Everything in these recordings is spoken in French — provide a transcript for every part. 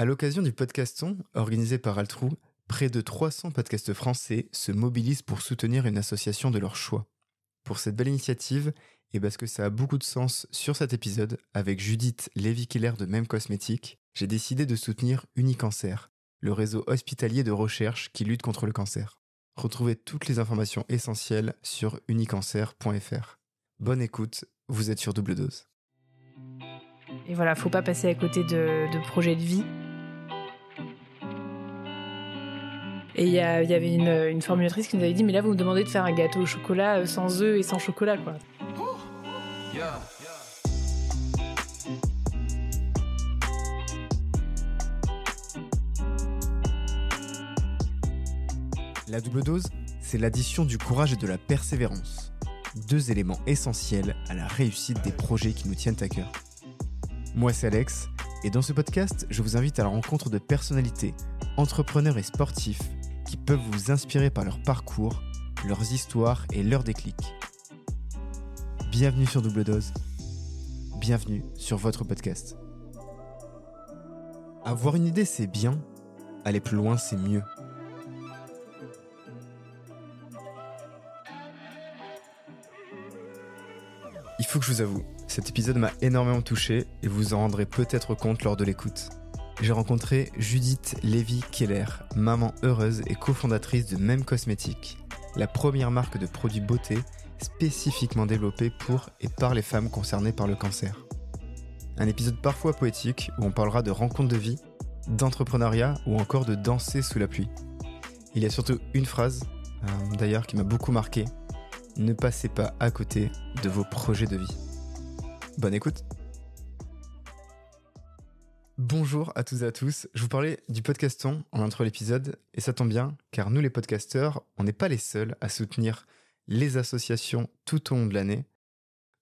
À l'occasion du podcaston organisé par Altrou, près de 300 podcasts français se mobilisent pour soutenir une association de leur choix. Pour cette belle initiative, et parce que ça a beaucoup de sens sur cet épisode, avec Judith Lévy-Keller de Même Cosmétique, j'ai décidé de soutenir Unicancer, le réseau hospitalier de recherche qui lutte contre le cancer. Retrouvez toutes les informations essentielles sur unicancer.fr. Bonne écoute, vous êtes sur double dose. Et voilà, faut pas passer à côté de, de projets de vie. Et il y, avait une, une, formulatrice qui nous avait dit Mais là, vous me demandez de faire un gâteau au chocolat sans œufs et sans chocolat, quoi. La double dose, c'est l'addition du courage et de la persévérance. Deux éléments essentiels à la réussite des projets qui nous tiennent à cœur. Moi, c'est Alex, et dans ce podcast, je vous invite à la rencontre de personnalités, entrepreneurs et sportifs qui peuvent vous inspirer par leur parcours, leurs histoires et leurs déclics. Bienvenue sur Double Dose. Bienvenue sur votre podcast. Avoir une idée, c'est bien. Aller plus loin, c'est mieux. Il faut que je vous avoue, cet épisode m'a énormément touché et vous en rendrez peut-être compte lors de l'écoute. J'ai rencontré Judith Lévy-Keller, maman heureuse et cofondatrice de Même Cosmétiques, la première marque de produits beauté spécifiquement développée pour et par les femmes concernées par le cancer. Un épisode parfois poétique où on parlera de rencontres de vie, d'entrepreneuriat ou encore de danser sous la pluie. Il y a surtout une phrase, euh, d'ailleurs, qui m'a beaucoup marqué ne passez pas à côté de vos projets de vie. Bonne écoute Bonjour à tous et à tous. Je vous parlais du podcaston en intro l'épisode et ça tombe bien car nous les podcasteurs, on n'est pas les seuls à soutenir les associations tout au long de l'année.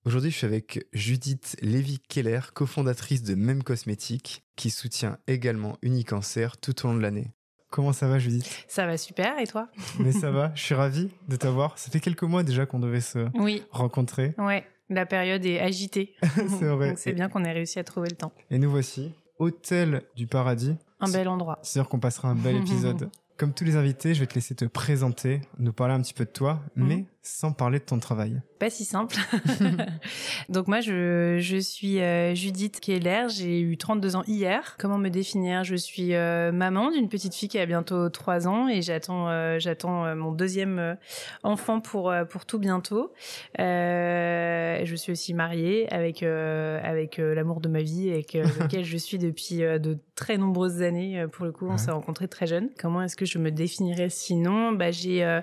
Aujourd'hui, je suis avec Judith Lévy-Keller, cofondatrice de Même Cosmétique, qui soutient également Unicancer tout au long de l'année. Comment ça va, Judith? Ça va super, et toi? Mais ça va, je suis ravi de t'avoir. Ça fait quelques mois déjà qu'on devait se oui. rencontrer. Ouais, la période est agitée. c'est vrai. c'est bien qu'on ait réussi à trouver le temps. Et nous voici, Hôtel du Paradis. Un bel endroit. C'est sûr qu'on passera un bel épisode. Comme tous les invités, je vais te laisser te présenter, nous parler un petit peu de toi, mhm. mais sans parler de ton travail Pas si simple. Donc moi, je, je suis euh, Judith Keller, j'ai eu 32 ans hier. Comment me définir? Je suis euh, maman d'une petite fille qui a bientôt 3 ans et j'attends euh, j'attends mon deuxième enfant pour pour tout bientôt. je suis aussi mariée avec avec l'amour de ma vie avec lequel je suis depuis de très nombreuses années. Pour le coup, on s'est rencontrés très jeunes. Comment est-ce que je me définirais sinon? Bah j'ai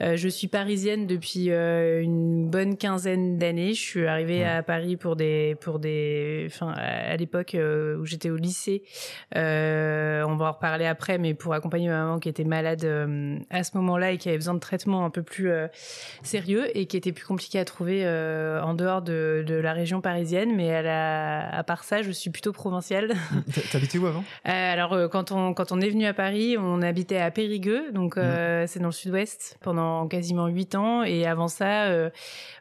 je suis parisienne depuis depuis euh, une bonne quinzaine d'années. Je suis arrivée à Paris pour des pour des enfin à l'époque euh, où j'étais au lycée. Euh, on va en reparler après, mais pour accompagner ma maman qui était malade à ce moment-là et qui avait besoin de traitement un peu plus sérieux et qui était plus compliqué à trouver en dehors de, de, la région parisienne. Mais à, la, à part ça, je suis plutôt provinciale. T'habitais où avant? Alors quand on quand on est venu à Paris, on habitait à Périgueux, donc mmh. c'est dans le sud-ouest pendant quasiment huit ans et avant ça, euh,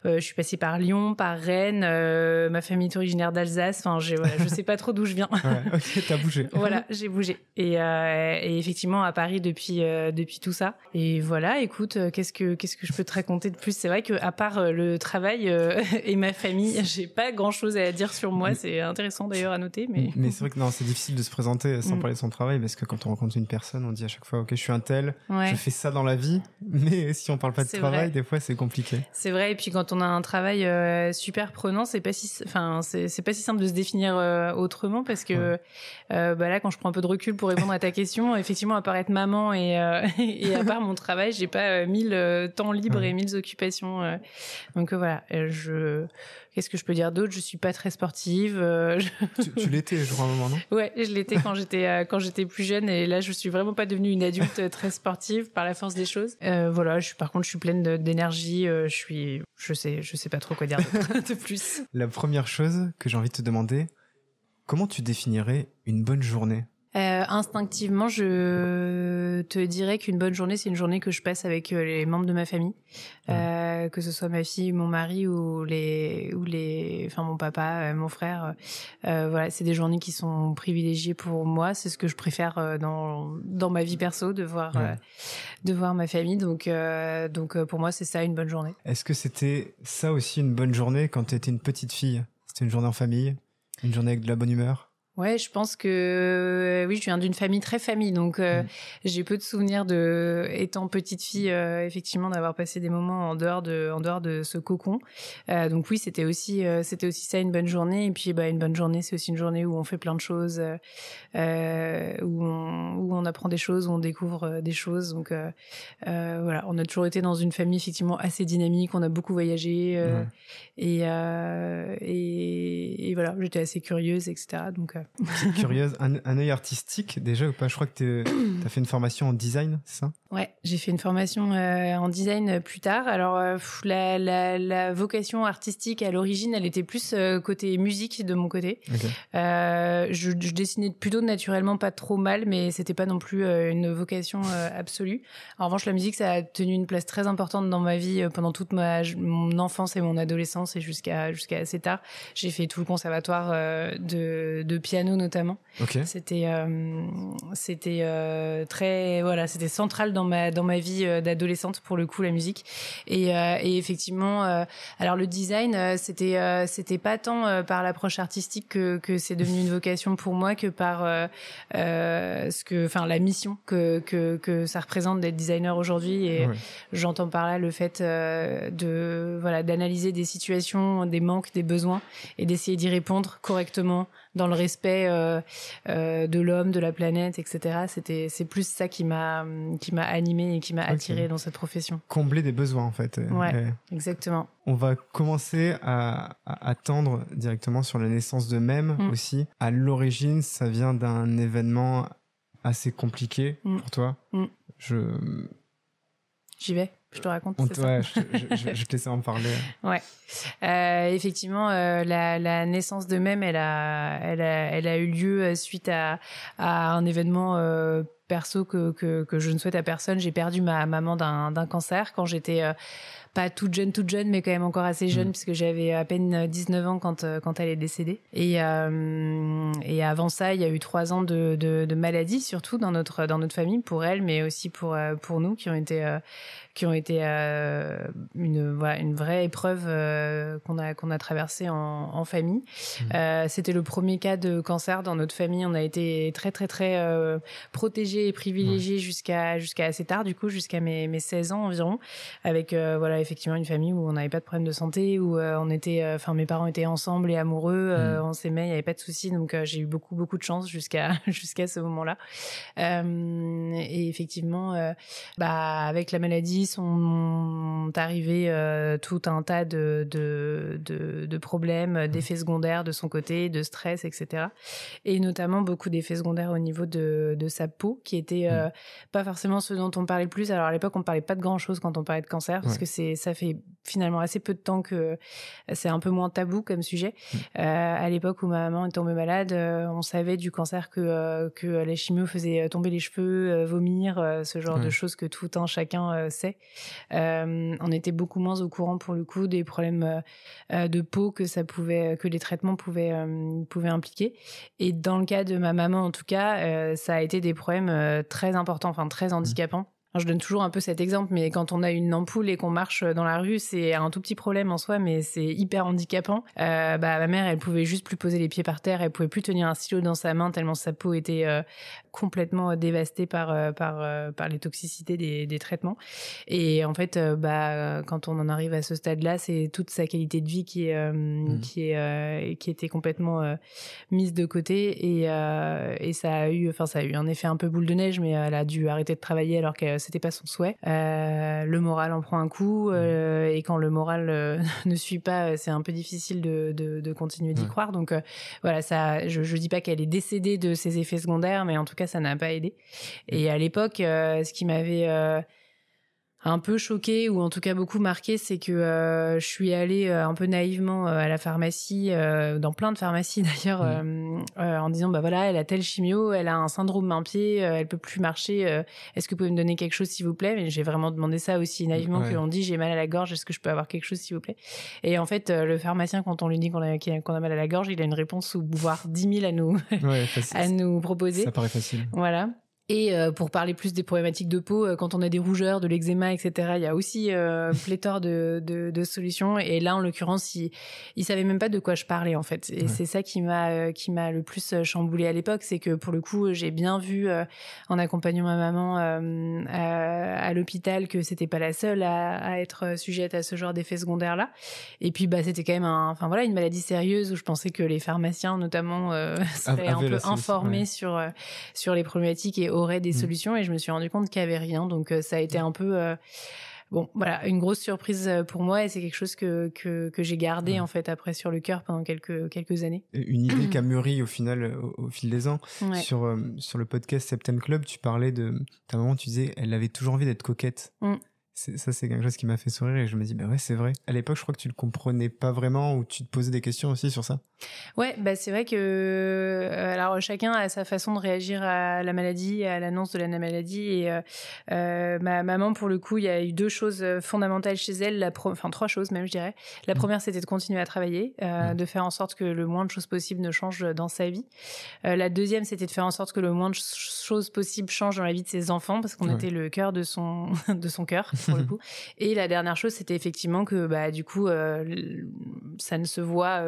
euh, je suis passée par Lyon, par Rennes. Euh, ma famille est originaire d'Alsace. Enfin, je voilà, je sais pas trop d'où je viens. Ouais, ok, t'as bougé. voilà, j'ai bougé. Et, et, effectivement à Paris depuis depuis tout ça. Et voilà, écoute, qu'est-ce que qu'est-ce que je peux te raconter de plus? C'est vrai que à part le travail et ma famille, j'ai pas grand-chose à dire sur moi. C'est intéressant d'ailleurs à noter, mais mais c'est vrai que non, c'est difficile de se présenter sans mm. parler de son travail parce que quand on rencontre une personne, on dit à chaque fois, ok, je suis un tel, je fais ça dans la vie, mais si on parle pas de travail, des fois c'est compliqué. C'est vrai. Et puis quand on a un travail euh, super prenant, c'est pas si, enfin, c'est pas si simple de se définir euh, autrement parce que euh, bah là, quand je prends un peu de recul pour répondre à ta question, effectivement, à part être maman et, et à part mon travail, j'ai pas mille temps libres et mille occupations. donc voilà, je Qu'est-ce que je peux dire d'autre? Je suis pas très sportive. Euh, tu, l'étais, je crois, à un moment, non? Ouais, je l'étais quand j'étais euh, quand j'étais plus jeune, et là, je suis vraiment pas devenue une adulte euh, très sportive par la force des choses. voilà, je suis par contre, je suis pleine d'énergie. je suis, je sais, je sais pas trop quoi dire de plus. La première chose que j'ai envie de te demander, comment tu définirais une bonne journée? Euh, instinctivement, je te dirais qu'une bonne journée, c'est une journée que je passe avec euh, les membres de ma famille, euh, que ce soit ma fille, mon mari ou les, ou les, enfin mon papa, mon frère. voilà, c'est des journées qui sont privilégiées pour moi. C'est ce que je préfère dans dans ma vie perso de voir de voir ma famille. Donc donc pour moi, c'est ça une bonne journée. Est-ce que c'était ça aussi une bonne journée quand tu étais une petite fille? C'était une journée en famille, une journée avec de la bonne humeur? Ouais, je pense que euh, oui, je viens d'une famille très famille, donc euh, mm. j'ai peu de souvenirs de, étant petite fille, euh, effectivement, d'avoir passé des moments en dehors de, en dehors de ce cocon. donc oui, c'était aussi, c'était aussi ça une bonne journée. Et puis, bah, une bonne journée, c'est aussi une journée où on fait plein de choses, où on, où on apprend des choses, où on découvre des choses. Donc voilà, on a toujours été dans une famille effectivement assez dynamique. On a beaucoup voyagé et, et, et voilà, j'étais assez curieuse, etc. Donc curieuse, un, un œil artistique déjà ou pas? Je crois que tu as fait une formation en design, c'est ça? Ouais, j'ai fait une formation euh, en design plus tard. Alors euh, la, la, la, vocation artistique à l'origine, elle était plus euh, côté musique de mon côté. Je, je, dessinais plutôt naturellement pas trop mal, mais c'était pas non plus une vocation absolue. En revanche, la musique, ça a tenu une place très importante dans ma vie pendant toute ma mon enfance et mon adolescence et jusqu'à jusqu'à assez tard. J'ai fait tout le conservatoire de, de piano notamment. C'était c'était très voilà, c'était central dans ma dans ma vie euh, d'adolescente pour le coup la musique. Et, euh, et effectivement euh, alors le design c'était c'était pas tant par l'approche artistique que que c'est devenu une vocation pour moi que par ce que enfin la mission que que que ça représente d'être designer aujourd'hui. Et j'entends par là le fait de voilà d'analyser des situations des manques des besoins et d'essayer d'y répondre correctement dans le respect euh, euh, de l'homme, de la planète, etc. C'était, c'est plus ça qui m'a, qui m'a animé et qui m'a attiré dans cette profession. Combler des besoins, en fait. Ouais, exactement. On va commencer à, attendre directement sur la naissance de Même mm. aussi. À l'origine, ça vient d'un événement assez compliqué mm. pour toi. Mm. Je. J'y vais. Je te raconte. ouais, ça je, je, je, te laisse en parler. ouais. Euh, effectivement, euh, la, la, naissance de même, elle a, elle a, elle a eu lieu euh, suite à, à un événement euh, perso que, que, que, je ne souhaite à personne. J'ai perdu ma maman d'un cancer quand j'étais euh, pas toute jeune, toute jeune, mais quand même encore assez jeune, mm. puisque j'avais à peine 19 ans quand, quand elle est décédée. Et, euh, et avant ça, il y a eu trois ans de, de, de, maladie, surtout dans notre, dans notre famille, pour elle, mais aussi pour, pour nous, qui ont été qui ont été euh, une, voilà, une vraie épreuve euh, qu'on a, qu'on a traversée en, en famille. Mmh. Euh, c'était le premier cas de cancer dans notre famille. On a été très, très, très protégés et privilégiés jusqu'à jusqu'à assez tard, du coup, jusqu'à mes, mes 16 ans environ, avec voilà, effectivement une famille où on n'avait pas de problème de santé, où on était, enfin, mes parents étaient ensemble et amoureux, mmh. on s'aimait, il n'y avait pas de soucis. Donc, j'ai eu beaucoup, beaucoup de chance jusqu'à jusqu'à ce moment-là. et effectivement, bah, avec la maladie, sont arrivés euh, tout un tas de, de, de, de problèmes, mmh. d'effets secondaires de son côté, de stress, etc. Et notamment beaucoup d'effets secondaires au niveau de, de sa peau, qui étaient euh, mmh. pas forcément ce dont on parlait le plus. Alors à l'époque, on parlait pas de grand chose quand on parlait de cancer, parce que c'est ça fait finalement assez peu de temps que c'est un peu moins tabou comme sujet. Mmh. Euh, à l'époque où ma maman est tombée malade, euh, on savait du cancer que que la chimio faisait tomber les cheveux, vomir, ce genre de choses que tout un chacun sait. Euh, on était beaucoup moins au courant pour le coup des problèmes euh, euh, de peau que ça pouvait, que les traitements pouvaient, pouvaient impliquer. Et dans le cas de ma maman, en tout cas, ça a été des problèmes très importants, enfin très handicapants je donne toujours un peu cet exemple, mais quand on a une ampoule et qu'on marche dans la rue, c'est un tout petit problème en soi, mais c'est hyper handicapant. Euh, bah, ma mère, elle pouvait juste plus poser les pieds par terre, elle pouvait plus tenir un stylo dans sa main tellement sa peau était euh, complètement dévastée par euh, par euh, par les toxicités des, des traitements. Et en fait, euh, bah quand on en arrive à ce stade-là, c'est toute sa qualité de vie qui est mmh. qui est qui était complètement mise de côté et et ça a eu, enfin ça a eu un effet un peu boule de neige, mais elle a dû arrêter de travailler alors qu'elle c'était pas son souhait. Euh, le moral en prend un coup euh, et quand le moral euh, ne suit pas, c'est un peu difficile de, de, de continuer d'y croire. Donc voilà, ça, je, je dis pas qu'elle est décédée de ses effets secondaires, mais en tout cas, ça n'a pas aidé. Et à l'époque, ce qui m'avait un peu choquée ou en tout cas beaucoup marquée, c'est que euh, je suis allée euh, un peu naïvement euh, à la pharmacie, dans plein de pharmacies d'ailleurs, mmh. en disant bah voilà, elle a tel chimio, elle a un syndrome main-pied, elle peut plus marcher. est-ce que vous pouvez me donner quelque chose s'il vous plaît? Mais j'ai vraiment demandé ça aussi naïvement que l'on dit j'ai mal à la gorge, est-ce que je peux avoir quelque chose s'il vous plaît? Et en fait, le pharmacien quand on lui dit qu'on a, qu'on a mal à la gorge, il a une réponse ou voire 10 000 à nous à nous proposer. Ça paraît facile. Voilà. Et euh, pour parler plus des problématiques de peau, euh, quand on a des rougeurs, de l'eczéma, etc., il y a aussi euh, pléthore de, de, de, solutions. Et là, en l'occurrence, il, il savait même pas de quoi je parlais en fait. Et c'est ça qui m'a euh, qui m'a le plus chamboulé à l'époque, c'est que pour le coup, j'ai bien vu en accompagnant ma maman à, à l'hôpital que c'était pas la seule à, à, être sujette à ce genre d'effets secondaires là. Et puis bah c'était quand même un, enfin voilà, une maladie sérieuse où je pensais que les pharmaciens notamment seraient un peu informés sur sur les problématiques et aurait des mmh. solutions et je me suis rendu compte qu'il y avait rien. Donc euh, ça a été un peu euh, bon, voilà, une grosse surprise euh, pour moi et c'est quelque chose que, que, que j'ai gardé en fait après sur le cœur pendant quelques, quelques années. Une idée qui a mûri au final, au, fil des ans. Sur, sur le podcast Septembre Club, tu parlais de ta maman, tu disais, elle avait toujours envie d'être coquette. Mmh ça c'est quelque chose qui m'a fait sourire et je me dis bah ouais c'est vrai à l'époque je crois que tu le comprenais pas vraiment ou tu te posais des questions aussi sur ça? Ouais bah c'est vrai que euh, alors chacun a sa façon de réagir à la maladie à l'annonce de la maladie et euh, euh, ma maman pour le coup il y a eu deux choses fondamentales chez elle. La enfin trois choses même je dirais. La mmh. première c'était de continuer à travailler mmh. de faire en sorte que le moins de choses possibles ne changent dans sa vie. La deuxième c'était de faire en sorte que le moins de choses possibles changent dans la vie de ses enfants parce qu'on était le cœur de son de son cœur Et la dernière chose, c'était effectivement que bah du coup, ça ne se voit,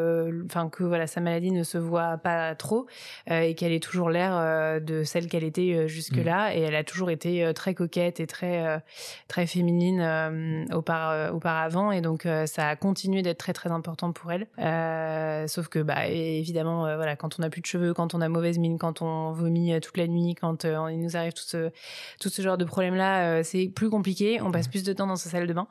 enfin que voilà, sa maladie ne se voit pas trop euh, et qu'elle est toujours l'air de celle qu'elle était jusque là. Mm. Et elle a toujours été très coquette et très très féminine auparavant. Et donc ça a continué d'être très très important pour elle. sauf que bah évidemment, voilà, quand on a plus de cheveux, quand on a mauvaise mine, quand on vomit toute la nuit, quand il nous arrive tout ce tout ce genre de problème là, c'est plus compliqué. On passe plus de temps dans sa salle de bain.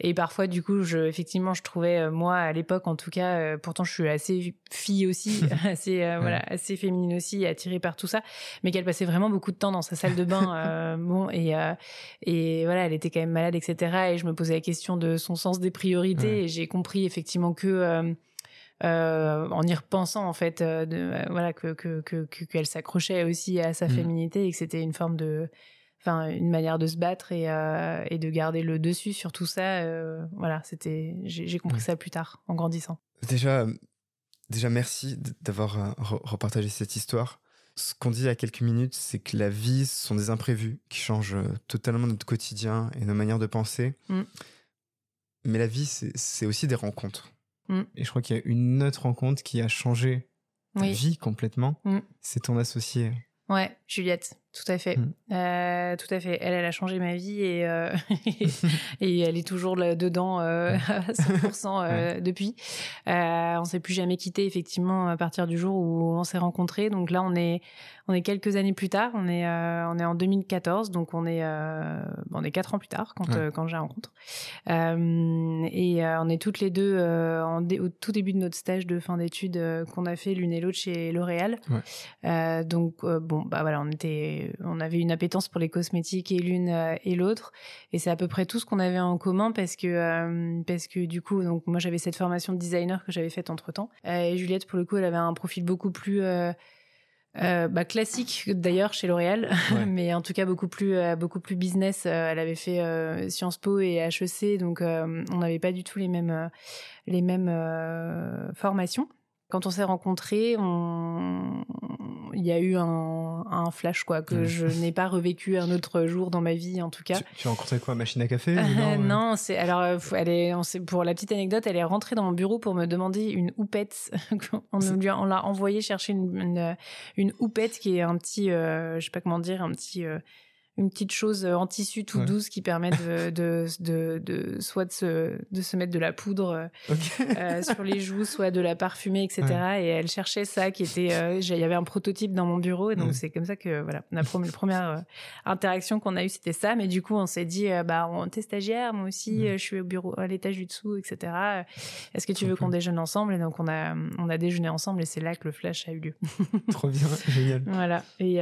Et parfois, du coup, je, effectivement, je trouvais, euh, moi, à l'époque, en tout cas, euh, pourtant, je suis assez fille aussi, assez, euh, voilà, assez féminine aussi, attirée par tout ça, mais qu'elle passait vraiment beaucoup de temps dans sa salle de bain. bon, et, et voilà, elle était quand même malade, etc. Et je me posais la question de son sens des priorités. Et j'ai compris effectivement que en y repensant en fait de, voilà que que qu'elle s'accrochait aussi à sa mmh. féminité et que c'était une forme de enfin une manière de se battre et, euh, et, de garder le dessus sur tout ça. Euh, voilà, c'était, j'ai compris ça plus tard en grandissant. Déjà, déjà merci d'avoir euh, repartagé cette histoire. Ce qu'on dit il y a quelques minutes, c'est que la vie, ce sont des imprévus qui changent totalement notre quotidien et nos manières de penser. Mm. Mais la vie, c'est aussi des rencontres. Mm. Et je crois qu'il y a une autre rencontre qui a changé ta vie complètement. Mm. C'est ton associé. Ouais, Juliette. Tout à fait, mm. euh, tout à fait. Elle, elle a changé ma vie et euh, et elle est toujours là dedans euh, à 100% euh, depuis. Euh, on s'est plus jamais quitté effectivement à partir du jour où on s'est rencontrés. Donc là, on est on est quelques années plus tard. On est on est en 2014, donc on est on est quatre ans plus tard quand quand j'ai rencontre. et on est toutes les deux en au tout début de notre stage de fin d'études qu'on a fait l'une et l'autre chez L'Oréal. donc bon bah voilà, on était on avait une appétence pour les cosmétiques et l'une euh, et l'autre. Et c'est à peu près tout ce qu'on avait en commun parce que euh, parce que du coup donc moi j'avais cette formation de designer que j'avais faite entre temps euh, et Juliette pour le coup elle avait un profil beaucoup plus bah, classique d'ailleurs chez L'Oréal, mais en tout cas beaucoup plus beaucoup plus business. elle avait fait Sciences Po et HEC, donc on n'avait pas du tout les mêmes les mêmes formations. Quand on s'est rencontrés, on... il y a eu un, un flash quoi que mmh. je n'ai pas revécu un autre jour dans ma vie en tout cas. Tu, as rencontré quoi, machine à café Non, c'est alors euh, elle est, on pour la petite anecdote, elle est rentrée dans mon bureau pour me demander une houppette. on, on l'a envoyé chercher une, une, une, houppette qui est un petit, euh, je sais pas comment dire, un petit euh, une petite chose en tissu tout douce qui permet de, de, de, de, soit de se, de se mettre de la poudre euh, euh, sur les joues, soit de la parfumer, etc. Et elle cherchait ça qui était, euh, il y avait un prototype dans mon bureau et donc c'est comme ça que voilà, la première interaction qu'on a eue c'était ça. Mais du coup on s'est dit bah on t'es stagiaire, moi aussi je suis au bureau à l'étage du dessous, etc. Est-ce que tu veux qu'on déjeune ensemble? Et donc on a on a déjeuné ensemble et c'est là que le flash a eu lieu. Trop bien, génial. Voilà et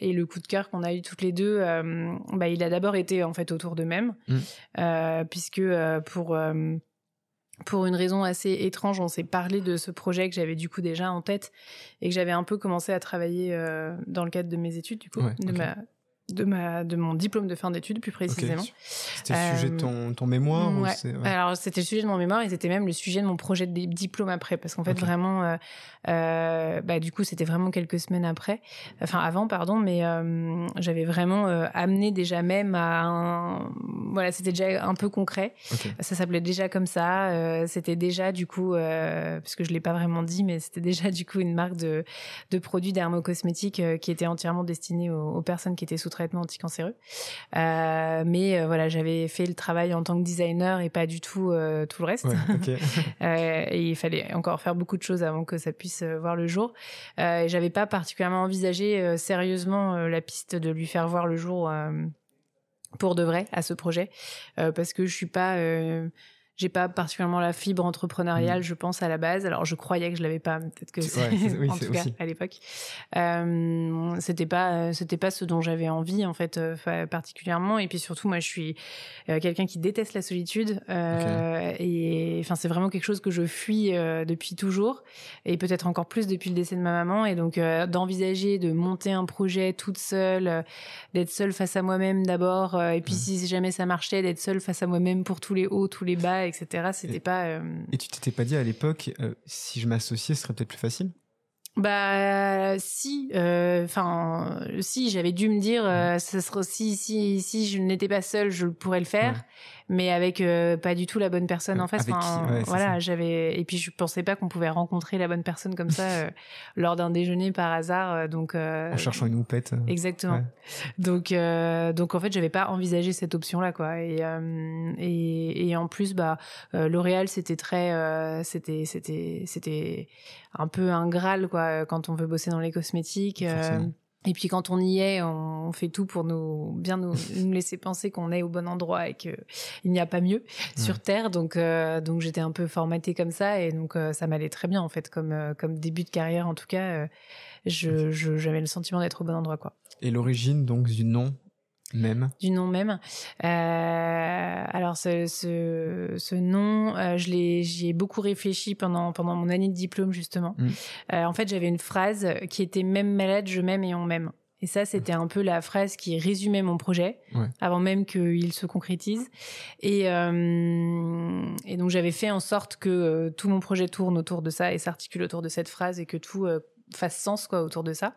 et le coup de cœur qu'on a eu toutes les les deux, bah, il a d'abord été en fait autour d'eux-mêmes, mmh. puisque pour pour une raison assez étrange, on s'est parlé de ce projet que j'avais du coup déjà en tête et que j'avais un peu commencé à travailler dans le cadre de mes études du coup, de ma de ma de mon diplôme de fin d'études plus précisément. C'était le sujet de ton, ton mémoire ouais. Alors c'était le sujet de mon mémoire et c'était même le sujet de mon projet de diplôme après parce qu'en fait vraiment euh, euh, bah du coup c'était vraiment quelques semaines après enfin avant pardon mais euh, j'avais vraiment euh, amené déjà même à un voilà c'était déjà un peu concret. Ça s'appelait déjà comme ça, euh, c'était déjà du coup parce que je l'ai pas vraiment dit mais c'était déjà du coup une marque de de produits dermocosmétiques qui était entièrement destinée aux, aux personnes qui étaient sous traitement anticancéreux. Euh, mais euh, voilà, j'avais fait le travail en tant que designer et pas du tout euh, tout le reste. et il fallait encore faire beaucoup de choses avant que ça puisse voir le jour. et j'avais pas particulièrement envisagé sérieusement la piste de lui faire voir le jour pour de vrai à ce projet parce que je suis pas j'ai pas particulièrement la fibre entrepreneuriale, mm. je pense à la base. Alors je croyais que je l'avais pas, peut-être que c'est oui, en tout cas à l'époque. Euh, c'était pas c'était pas ce dont j'avais envie en fait euh, particulièrement. Et puis surtout moi je suis euh, quelqu'un qui déteste la solitude euh, et enfin c'est vraiment quelque chose que je fuis euh, depuis toujours et peut-être encore plus depuis le décès de ma maman. Et donc d'envisager de monter un projet toute seule, d'être seule face à moi-même d'abord et puis si jamais ça marchait d'être seule face à moi-même pour tous les hauts, tous les bas etc. C'était pas. Euh, et tu t'étais pas dit à l'époque, euh, si je m'associais, ce serait peut-être plus facile? Bah si, euh, enfin si j'avais dû me dire, ça serait si si si je n'étais pas seule, je pourrais le faire mais avec euh, pas du tout la bonne personne en face. voilà, j'avais et puis je pensais pas qu'on pouvait rencontrer la bonne personne comme ça euh, lors d'un déjeuner par hasard. Euh, donc en cherchant une houppette. Exactement. Donc donc en fait j'avais pas envisagé cette option là quoi. Et et, et en plus bah L'Oréal c'était très c'était c'était c'était un peu un graal quoi quand on veut bosser dans les cosmétiques. Et puis quand on y est, on fait tout pour nous bien nous, laisser penser qu'on est au bon endroit et que il n'y a pas mieux sur terre. Donc euh, donc j'étais un peu formatée comme ça et donc euh, ça m'allait très bien en fait comme euh, comme début de carrière en tout cas. je j'avais le sentiment d'être au bon endroit quoi. Et l'origine donc du nom même. Du nom même. Euh, alors ce, ce, ce nom, euh, je l'ai, j'y ai beaucoup réfléchi pendant pendant mon année de diplôme justement. Mm. Euh, en fait, j'avais une phrase qui était même malade, je m'aime et on m'aime. Et ça, c'était un peu la phrase qui résumait mon projet avant même qu'il se concrétise. Et, euh, et donc j'avais fait en sorte que euh, tout mon projet tourne autour de ça et s'articule autour de cette phrase et que tout euh, fasse sens quoi autour de ça.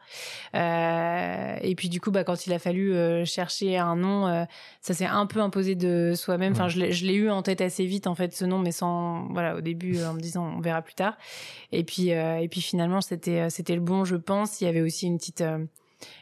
Euh, et puis du coup, bah, quand il a fallu euh, chercher un nom, euh, ça s'est un peu imposé de soi-même. Enfin, je l'ai eu en tête assez vite en fait ce nom, mais sans voilà au début en me disant on verra plus tard. Et puis et puis finalement c'était c'était le bon, je pense. Il y avait aussi une petite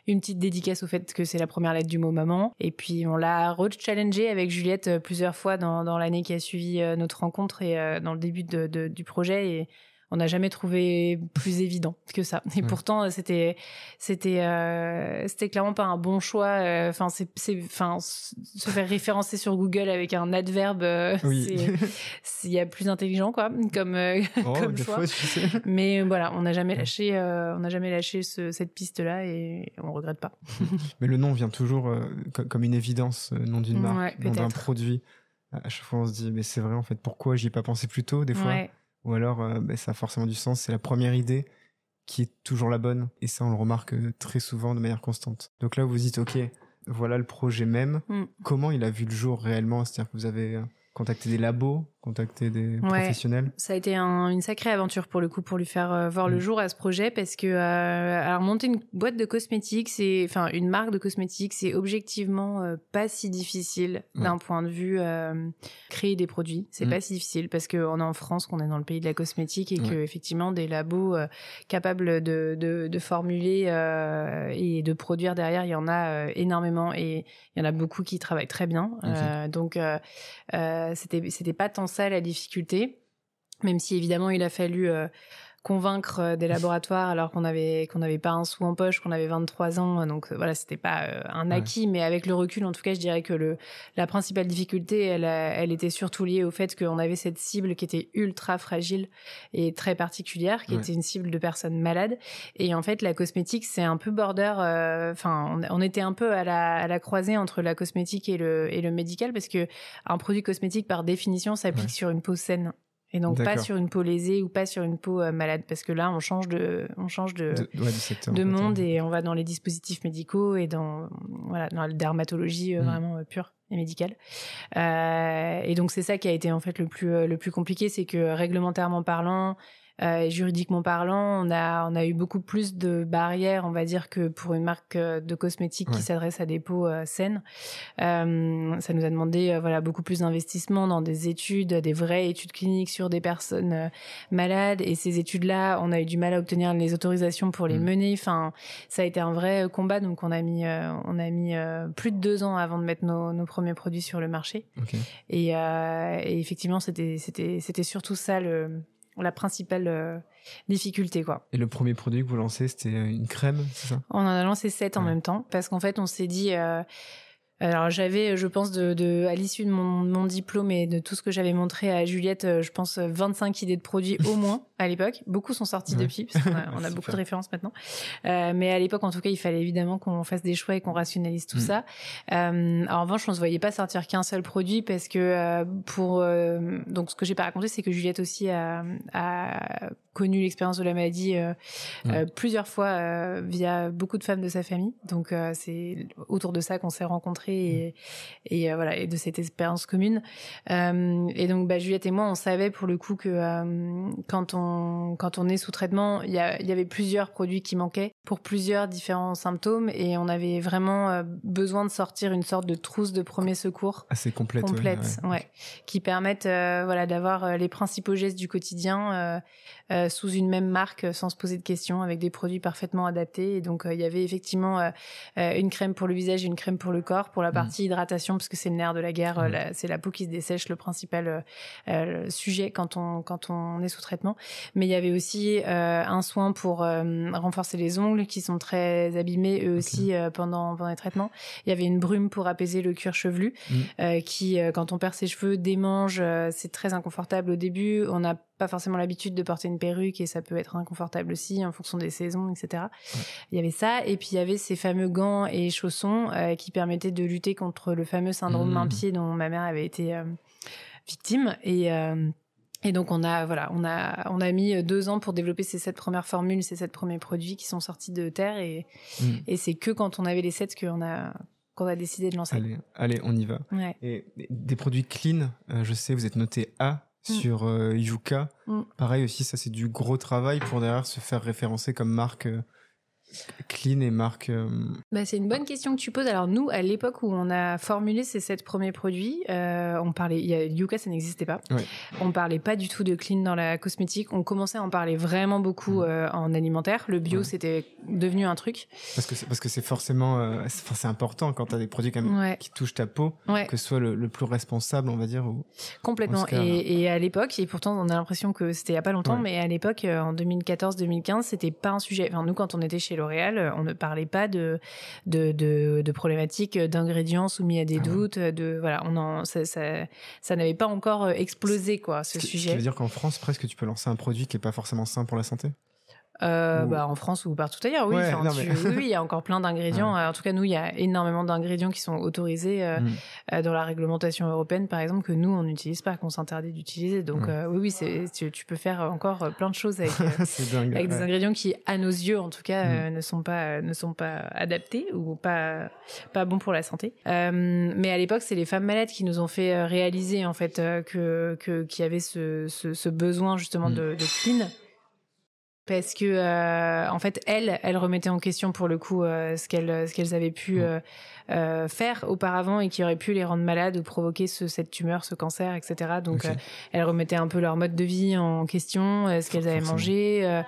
une petite dédicace au fait que c'est la première lettre du mot maman. Et puis on l'a re-challengé avec Juliette plusieurs fois dans, dans l'année qui a suivi notre rencontre et dans le début de, de, du projet. Et on n'a jamais trouvé plus évident que ça. Et pourtant, c'était c'était euh, c'était clairement pas un bon choix. Euh, enfin, c'est c'est enfin se faire référencer sur Google avec un adverbe, euh, il y a plus intelligent quoi, comme oh, comme choix. Mais voilà, on n'a jamais lâché on n'a jamais lâché cette piste là et on regrette pas. Mais le nom vient toujours comme une évidence, nom d'une marque, nom d'un produit. À chaque fois, on se dit mais c'est vrai en fait. Pourquoi j'y ai pas pensé plus tôt des fois? Ou alors euh, bah, ça a forcément du sens, c'est la première idée qui est toujours la bonne, et ça on le remarque euh, très souvent de manière constante. Donc là vous dites, ok, voilà le projet même, mm. comment il a vu le jour réellement? C'est-à-dire que vous avez euh, contacté des labos, contacter des professionnels Ça a été une sacrée aventure pour le coup pour lui faire euh, voir le mm. jour à ce projet parce que euh, alors monter une boîte de cosmétiques, c'est enfin une marque de cosmétiques, c'est objectivement euh, pas si difficile d'un point de vue créer des produits. C'est mm. pas si difficile parce qu'on est en France, qu'on est dans le pays de la cosmétique et que effectivement des labos capables de, de, de formuler et de produire derrière, il y en a énormément et il y en a beaucoup qui travaillent très bien. donc c'était c'était pas tant ça la difficulté, même si évidemment il a fallu euh, convaincre euh, des laboratoires alors qu'on avait qu'on n'avait pas un sou en poche, qu'on avait 23 ans, donc voilà, c'était pas un acquis, mais avec le recul, en tout cas, je dirais que le la principale difficulté, elle, elle était surtout liée au fait qu'on avait cette cible qui était ultra fragile et très particulière, qui était une cible de personnes malades. Et en fait, la cosmétique, c'est un peu border. Enfin, on, était un peu à la, à la croisée entre la cosmétique et le et le médical parce que un produit cosmétique, par définition, s'applique sur une peau saine et donc pas sur une peau lésée ou pas sur une peau euh, malade parce que là on change de on change de de, monde et on va dans les dispositifs médicaux et dans voilà dans la dermatologie euh, mm. vraiment euh, pure et médicale. Et donc c'est ça qui a été en fait le plus le plus compliqué c'est que réglementairement parlant euh, juridiquement parlant, on a on a eu beaucoup plus de barrières, on va dire, que pour une marque euh, de cosmétiques qui s'adresse à des peaux euh, saines. Euh, ça nous a demandé voilà beaucoup plus d'investissement dans des études, des vraies études cliniques sur des personnes malades. Et ces études-là, on a eu du mal à obtenir les autorisations pour les mmh. mener. Enfin, ça a été un vrai combat. Donc on a mis on a mis plus de deux ans avant de mettre nos, nos premiers produits sur le marché. Et, et effectivement, c'était c'était c'était surtout ça le la principale euh, difficulté quoi. Et le premier produit que vous lancez, c'était une crème, c'est ça? On en a lancé sept en même temps parce qu'en fait, on s'est dit euh, alors j'avais, je pense, de, de à l'issue de mon, mon, diplôme et de tout ce que j'avais montré à Juliette, euh, je pense 25 idées de produits au moins à l'époque. Beaucoup sont sortis depuis, parce qu'on a, on a beaucoup de références maintenant. Euh, mais à l'époque, en tout cas, il fallait évidemment qu'on fasse des choix et qu'on rationalise tout mm. ça. Euh, en revanche, on se voyait pas sortir qu'un seul produit parce que euh, pour euh, donc ce que j'ai pas raconté, c'est que Juliette aussi a, a connu l'expérience de la maladie plusieurs fois via beaucoup de femmes de sa famille. Donc c'est autour de ça qu'on s'est rencontrés et, et voilà et de cette expérience commune. et donc bah, Juliette et moi, on savait pour le coup que quand on quand on est sous traitement, il y, avait plusieurs produits qui manquaient pour plusieurs différents symptômes et on avait vraiment euh, besoin de sortir une sorte de trousse de premier secours. Assez complète, complète ouais, qui permettent euh, voilà d'avoir euh, les principaux gestes du quotidien sous une même marque sans se poser de questions avec des produits parfaitement adaptés et donc il y avait effectivement une crème pour le visage et une crème pour le corps pour la mmh. partie hydratation parce que c'est le nerf de la guerre c'est la peau qui se dessèche le principal sujet quand on quand on est sous traitement mais il y avait aussi euh, un soin pour euh, renforcer les ongles qui sont très abîmés eux aussi euh, pendant pendant les traitements. Il y avait une brume pour apaiser le cuir chevelu mm. qui quand on perd ses cheveux démange, c'est très inconfortable au début. On n'a pas forcément l'habitude de porter une perruque et ça peut être inconfortable aussi en fonction des saisons, etc. Il y avait ça et puis il y avait ces fameux gants et chaussons qui permettaient de lutter contre le fameux syndrome mm. main-pied dont ma mère avait été victime et et donc on a voilà, on a on a mis deux ans pour développer ces sept premières formules, ces sept premiers produits qui sont sortis de terre et mm. et c'est que quand on avait les sept qu'on a qu'on a décidé de lancer. Allez, allez, on y va. Et des produits clean, euh, je sais, vous êtes noté A mm. sur euh, Yuka. Mm. Pareil aussi, ça c'est du gros travail pour derrière se faire référencer comme marque. Euh, Clean et marque euh, bah, C'est une bonne question que tu poses. Alors nous, à l'époque où on a formulé ces sept premiers produits, euh, on parlait, y a, Yuka, ça n'existait pas. Ouais. On parlait pas du tout de clean dans la cosmétique. On commençait à en parler vraiment beaucoup mm. euh, en alimentaire. Le bio, c'était devenu un truc. Parce que c'est, parce que c'est forcément, c'est, important quand tu as des produits quand même qui touchent ta peau, que ce soit le, plus responsable, on va dire. Ou, Complètement. et, et, à l'époque, et pourtant on a l'impression que c'était il y a pas longtemps, mais à l'époque, en 2014-2015, c'était pas un sujet. Enfin, nous, quand on était chez L'Oréal, euh, on ne parlait pas de de, de, problématiques d'ingrédients soumis à des ah doutes. De voilà, on en, ça, ça, n'avait pas encore euh, explosé quoi ce sujet. Ça veut dire qu'en France, presque, tu peux lancer un produit qui est pas forcément sain pour la santé? Euh, bah, en France ou partout ailleurs, oui. oui, il y a encore plein d'ingrédients. En tout cas, nous, il y a énormément d'ingrédients qui sont autorisés euh, mm. euh, dans la réglementation européenne, par exemple, que nous, on n'utilise pas, qu'on s'interdit d'utiliser. Donc, euh, oui, oui, c'est, tu, tu, peux faire encore plein de choses avec, avec des ingrédients qui, à nos yeux, en tout cas, mm. ne sont pas ne sont pas adaptés ou pas pas bons pour la santé. mais à l'époque, c'est les femmes malades qui nous ont fait réaliser en fait que que qu'il y avait ce, ce, ce besoin justement mm. de, de clean parce que euh, en fait elles elles remettaient en question pour le coup euh, ce qu'elles ce qu'elles avaient pu euh, euh, faire auparavant et qui aurait pu les rendre malades ou provoquer ce, cette tumeur ce cancer etc donc euh, elles remettaient un peu leur mode de vie en question ce qu'elles avaient mangé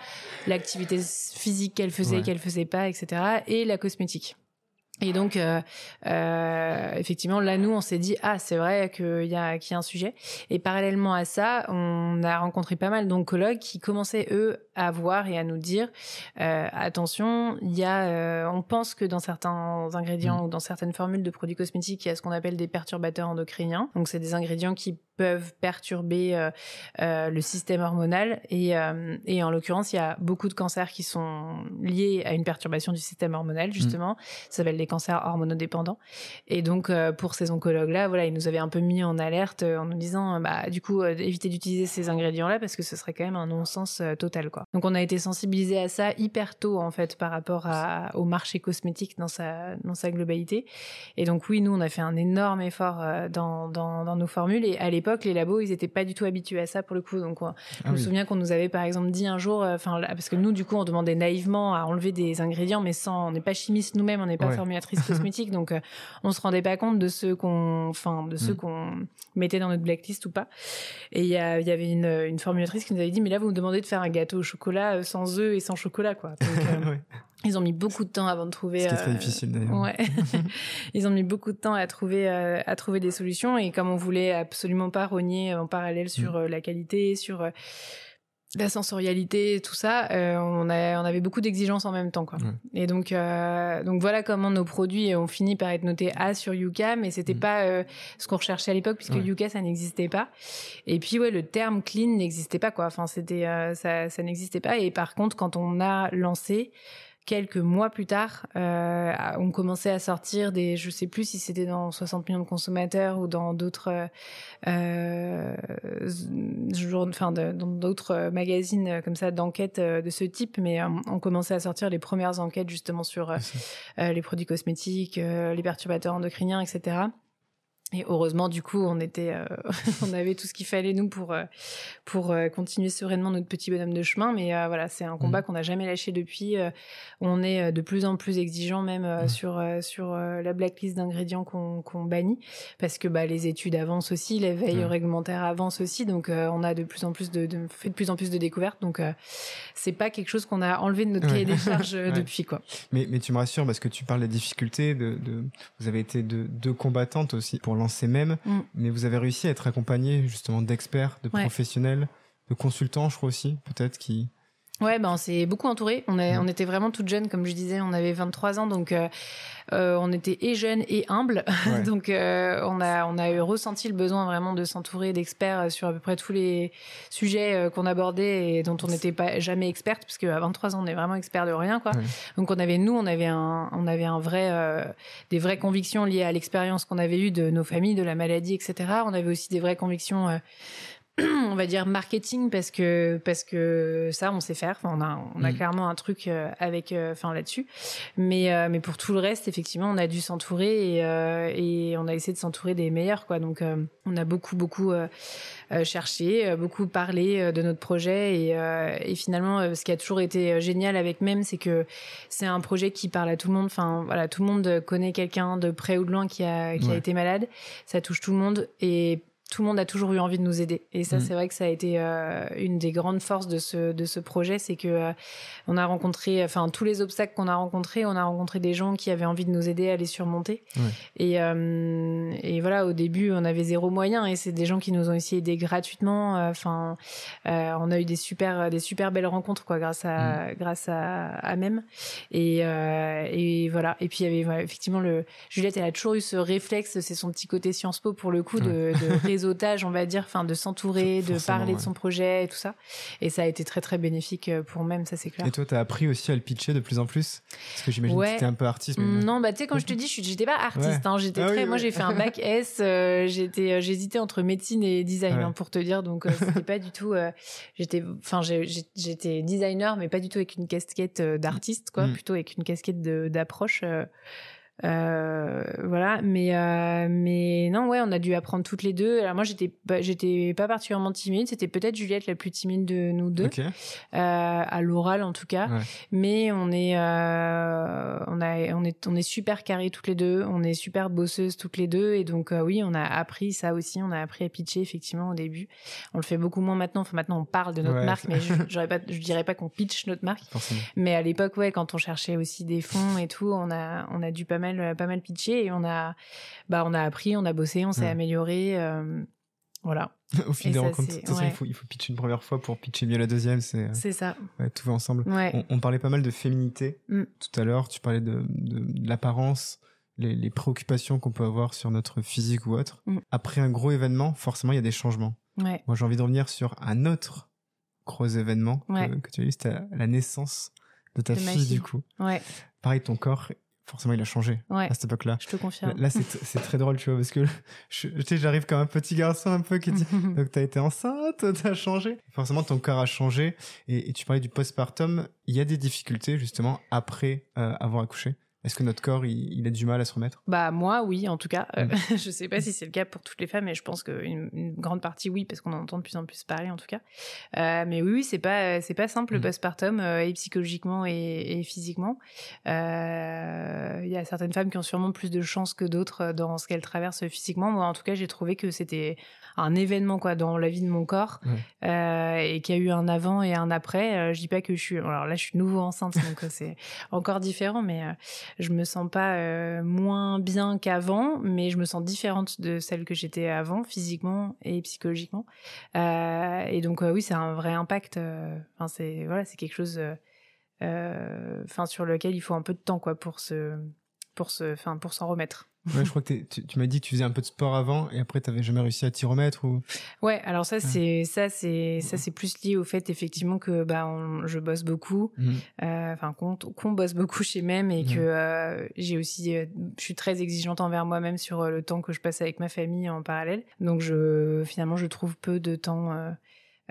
l'activité physique qu'elles faisaient qu'elles faisaient pas etc et la cosmétique Et donc, euh, euh, effectivement, là, nous, on s'est dit, ah, c'est vrai qu'il y a, qu'il y a un sujet. Et parallèlement à ça, on a rencontré pas mal d'oncologues qui commençaient, eux, à voir et à nous dire, euh, attention, il y a, euh, on pense que dans certains ingrédients mmh. ou dans certaines formules de produits cosmétiques, il y a ce qu'on appelle des perturbateurs endocriniens. Donc, c'est des ingrédients qui peuvent perturber euh, euh, le système hormonal. Et, euh, et en l'occurrence, il y a beaucoup de cancers qui sont liés à une perturbation du système hormonal, justement. Mmh. Ça s'appelle les cancers hormonodépendants. Et donc, pour ces oncologues-là, voilà, ils nous avaient un peu mis en alerte en nous disant, bah, du coup, éviter d'utiliser ces ingrédients-là parce que ce serait quand même un non-sens total, quoi. Donc, on a été sensibilisé à ça hyper tôt, en fait, par rapport à, au marché cosmétique dans sa, dans sa globalité. Et donc, oui, nous, on a fait un énorme effort dans, dans, dans nos formules. Et à l'époque, les labos, ils étaient pas du tout habitués à ça pour le coup. Donc, je ah me souviens qu'on nous avait par exemple dit un jour, euh, enfin, parce que nous, du coup, on demandait naïvement à enlever des ingrédients, mais sans, on n'est pas chimiste nous-mêmes, on n'est pas formulatrice cosmétique, donc euh, on se rendait pas compte de ceux qu'on, enfin, de ceux mm. qu'on mettait dans notre blacklist ou pas. Et il y, avait une, une, formulatrice qui nous avait dit, mais là, vous me demandez de faire un gâteau au chocolat euh, sans œufs et sans chocolat, quoi. Donc, Ils ont mis beaucoup de temps avant de trouver. C'est très difficile d'ailleurs. Ouais. ils ont mis beaucoup de temps à trouver à trouver des solutions et comme on voulait absolument pas rogner en parallèle sur mm. la qualité, sur la sensorialité, tout ça, euh, on, a, on avait beaucoup d'exigences en même temps, quoi. Et donc, euh, donc voilà comment nos produits ont fini par être notés A sur Yuka, mais c'était mm. pas euh, ce qu'on recherchait à l'époque puisque Yuka ça n'existait pas. Et puis ouais, le terme clean n'existait pas, quoi. Enfin, c'était ça, ça n'existait pas. Et par contre, quand on a lancé, quelques mois plus tard, euh, on commençait à sortir des, je sais plus si c'était dans 60 millions de consommateurs ou dans d'autres, euh, enfin dans d'autres magazines comme ça d'enquête euh, de ce type, mais euh, on commençait à sortir les premières enquêtes justement sur les produits cosmétiques, les perturbateurs endocriniens, etc. Et heureusement, du coup, on était, euh, on avait tout ce qu'il fallait nous pour euh, pour euh, continuer sereinement notre petit bonhomme de chemin. Mais voilà, c'est un combat mmh. qu'on n'a jamais lâché depuis. on est de plus en plus exigeant même mmh. sur sur la blacklist d'ingrédients qu'on qu'on bannit parce que bah les études avancent aussi, les veilles mmh. réglementaires avancent aussi. Donc on a de plus en plus de, de, fait de plus en plus de découvertes. Donc c'est pas quelque chose qu'on a enlevé de notre cahier des charges depuis quoi. Mais mais tu me rassures parce que tu parles des difficultés de, de vous avez été deux de combattantes aussi pour lancer même, mm. mais vous avez réussi à être accompagné justement d'experts, de professionnels, de consultants, je crois aussi, peut-être qui. Ouais, ben on s'est beaucoup entouré. On, est, mm. on était vraiment toutes jeunes, comme je disais, on avait 23 ans, donc euh, euh, on était et jeunes et humbles. donc euh, on a on a eu ressenti le besoin vraiment de s'entourer d'experts sur à peu près tous les sujets qu'on abordait et dont on n'était pas jamais experte, parce qu'à 23 ans on est vraiment expert de rien, quoi. Donc on avait nous, on avait un on avait un vrai des vraies convictions liées à l'expérience qu'on avait eue de nos familles, de la maladie, etc. On avait aussi des vraies convictions on va dire marketing parce que parce que ça on sait faire. Enfin, on a on a mm. clairement un truc euh, avec euh, enfin là-dessus. Mais euh, mais pour tout le reste effectivement on a dû s'entourer et, et on a essayé de s'entourer des meilleurs quoi. Donc on a beaucoup beaucoup cherché beaucoup parlé de notre projet et, et finalement ce qui a toujours été génial avec même c'est que c'est un projet qui parle à tout le monde. Enfin voilà tout le monde connaît quelqu'un de près ou de loin qui a qui a été malade. Ça touche tout le monde et tout le monde a toujours eu envie de nous aider. Et ça, mm. c'est vrai que ça a été euh, une des grandes forces de ce, de ce projet, c'est que euh, on a rencontré, enfin, tous les obstacles qu'on a rencontrés, on a rencontré des gens qui avaient envie de nous aider à les surmonter. Et, euh, et voilà, au début, on avait zéro moyen et c'est des gens qui nous ont aussi aidés gratuitement. Enfin, on a eu des super, des super belles rencontres, quoi, grâce à, mm. grâce à, à même. Et, et voilà. Et puis, il y avait effectivement le, Juliette, elle a toujours eu ce réflexe, c'est son petit côté Sciences Po pour le coup, de, de otages, on va dire, enfin de s'entourer, de parler de son projet et tout ça. Et ça a été très très bénéfique euh, pour même, ça c'est clair. Et toi, t'as appris aussi à le pitcher de plus en plus? Parce que j'imagine que t'étais un peu artiste. Non, bah tu sais, quand je te dis, j'étais pas artiste. Hein, j'étais ah très. moi, j'ai fait un bac S. Euh, j'étais, euh, j'hésitais entre médecine et design, hein, pour te dire. Donc c'était pas du tout. j'étais, enfin, j'étais designer, mais pas du tout avec une casquette d'artiste, quoi. Mm. Plutôt avec une casquette d'approche. Euh, voilà, mais euh, mais non, ouais, on a dû apprendre toutes les deux. Alors moi, j'étais j'étais pas particulièrement timide. C'était peut-être Juliette la plus timide de nous deux, euh, à l'oral en tout cas. Mais on est on a on est on est super carrés toutes les deux. On est super bosseuses toutes les deux. Et donc oui, on a appris ça aussi. On a appris à pitcher effectivement au début. On le fait beaucoup moins maintenant. Enfin maintenant, on parle de notre marque, mais je, j'aurais pas je dirais pas qu'on pitch notre marque. Mais à l'époque, ouais, quand on cherchait aussi des fonds et tout, on a on a dû pas mal mal, pas mal pitché et on a, bah, on a appris, on a bossé, on s'est amélioré. voilà. Au fil des rencontres, il, faut, il faut pitcher une première fois pour pitcher mieux la deuxième. C'est ça. tout va ensemble. On, parlait pas mal de féminité mm. tout à l'heure. Tu parlais de, de, l'apparence, les, les, préoccupations qu'on peut avoir sur notre physique ou autre. Mm. Après un gros événement, forcément, il y a des changements. Moi, j'ai envie de revenir sur un autre gros événement que, tu as eu, c'était la naissance de ta fille, du coup. Pareil, ton corps forcément il a changé à cette époque-là. Je te confirme. Là, c'est très drôle, tu vois, parce que j'arrive comme un petit garçon un peu qui dit donc t'as été enceinte, t'as changé. Forcément, ton corps a changé. Et, tu parlais du postpartum. Il y a des difficultés justement après euh, avoir accouché? Est-ce que notre corps, il, a du mal à se remettre? Bah moi, oui, en tout cas. Euh, mm. je sais pas si c'est le cas pour toutes les femmes, mais je pense qu'une une grande partie, oui, parce qu'on en entend de plus en plus parler, en tout cas. Euh, mais oui, c'est pas c'est pas simple le mm. postpartum, euh, et psychologiquement et, physiquement. Il y a certaines femmes qui ont sûrement plus de chance que d'autres dans ce qu'elles traversent physiquement. Moi, en tout cas, j'ai trouvé que c'était un événement quoi dans la vie de mon corps et qu'il y a eu un avant et un après. je dis pas que je suis. Alors là, je suis nouveau enceinte, donc c'est encore différent, mais je me sens pas euh, moins bien qu'avant, mais je me sens différente de celle que j'étais avant, physiquement et psychologiquement. Euh, et donc euh, oui, c'est un vrai impact. Enfin, c'est voilà, c'est quelque chose, enfin sur lequel il faut un peu de temps quoi pour se, pour se, enfin pour s'en remettre. Ouais, je crois que tu, m'as dit que tu faisais un peu de sport avant et après tu n'avais jamais réussi à t'y remettre ou? Ouais, alors ça c'est ça c'est ça c'est plus lié au fait effectivement que bah je bosse beaucoup, mmh. euh, enfin qu'on bosse beaucoup chez même et mmh. que euh, j'ai aussi euh, je suis très exigeante envers moi-même sur le temps que je passe avec ma famille en parallèle. Donc je finalement je trouve peu de temps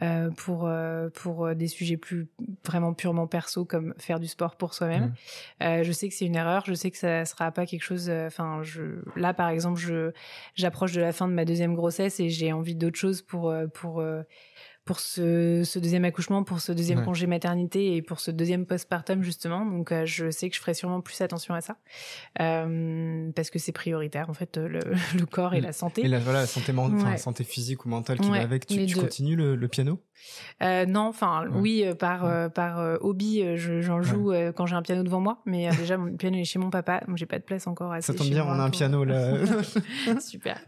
euh, pour euh, pour euh, des sujets plus vraiment purement perso comme faire du sport pour soi-même. Mmh. je sais que c'est une erreur, je sais que ça sera pas quelque chose. Enfin, je là par exemple, je j'approche de la fin de ma deuxième grossesse et j'ai envie d'autre chose pour pour pour ce, deuxième accouchement, pour ce deuxième congé maternité et pour ce deuxième postpartum justement. Donc euh, je sais que je ferai sûrement plus attention à ça euh, parce que c'est prioritaire en fait le, corps et la santé. Et la, voilà, la santé, santé physique ou mentale qui va avec. Tu, tu continues le, piano? Euh, Non, enfin oui par par hobby, j'en joue quand j'ai un piano devant moi, mais déjà mon piano est chez mon papa, donc j'ai pas de place encore. Ça tombe bien, on a un piano là. Super.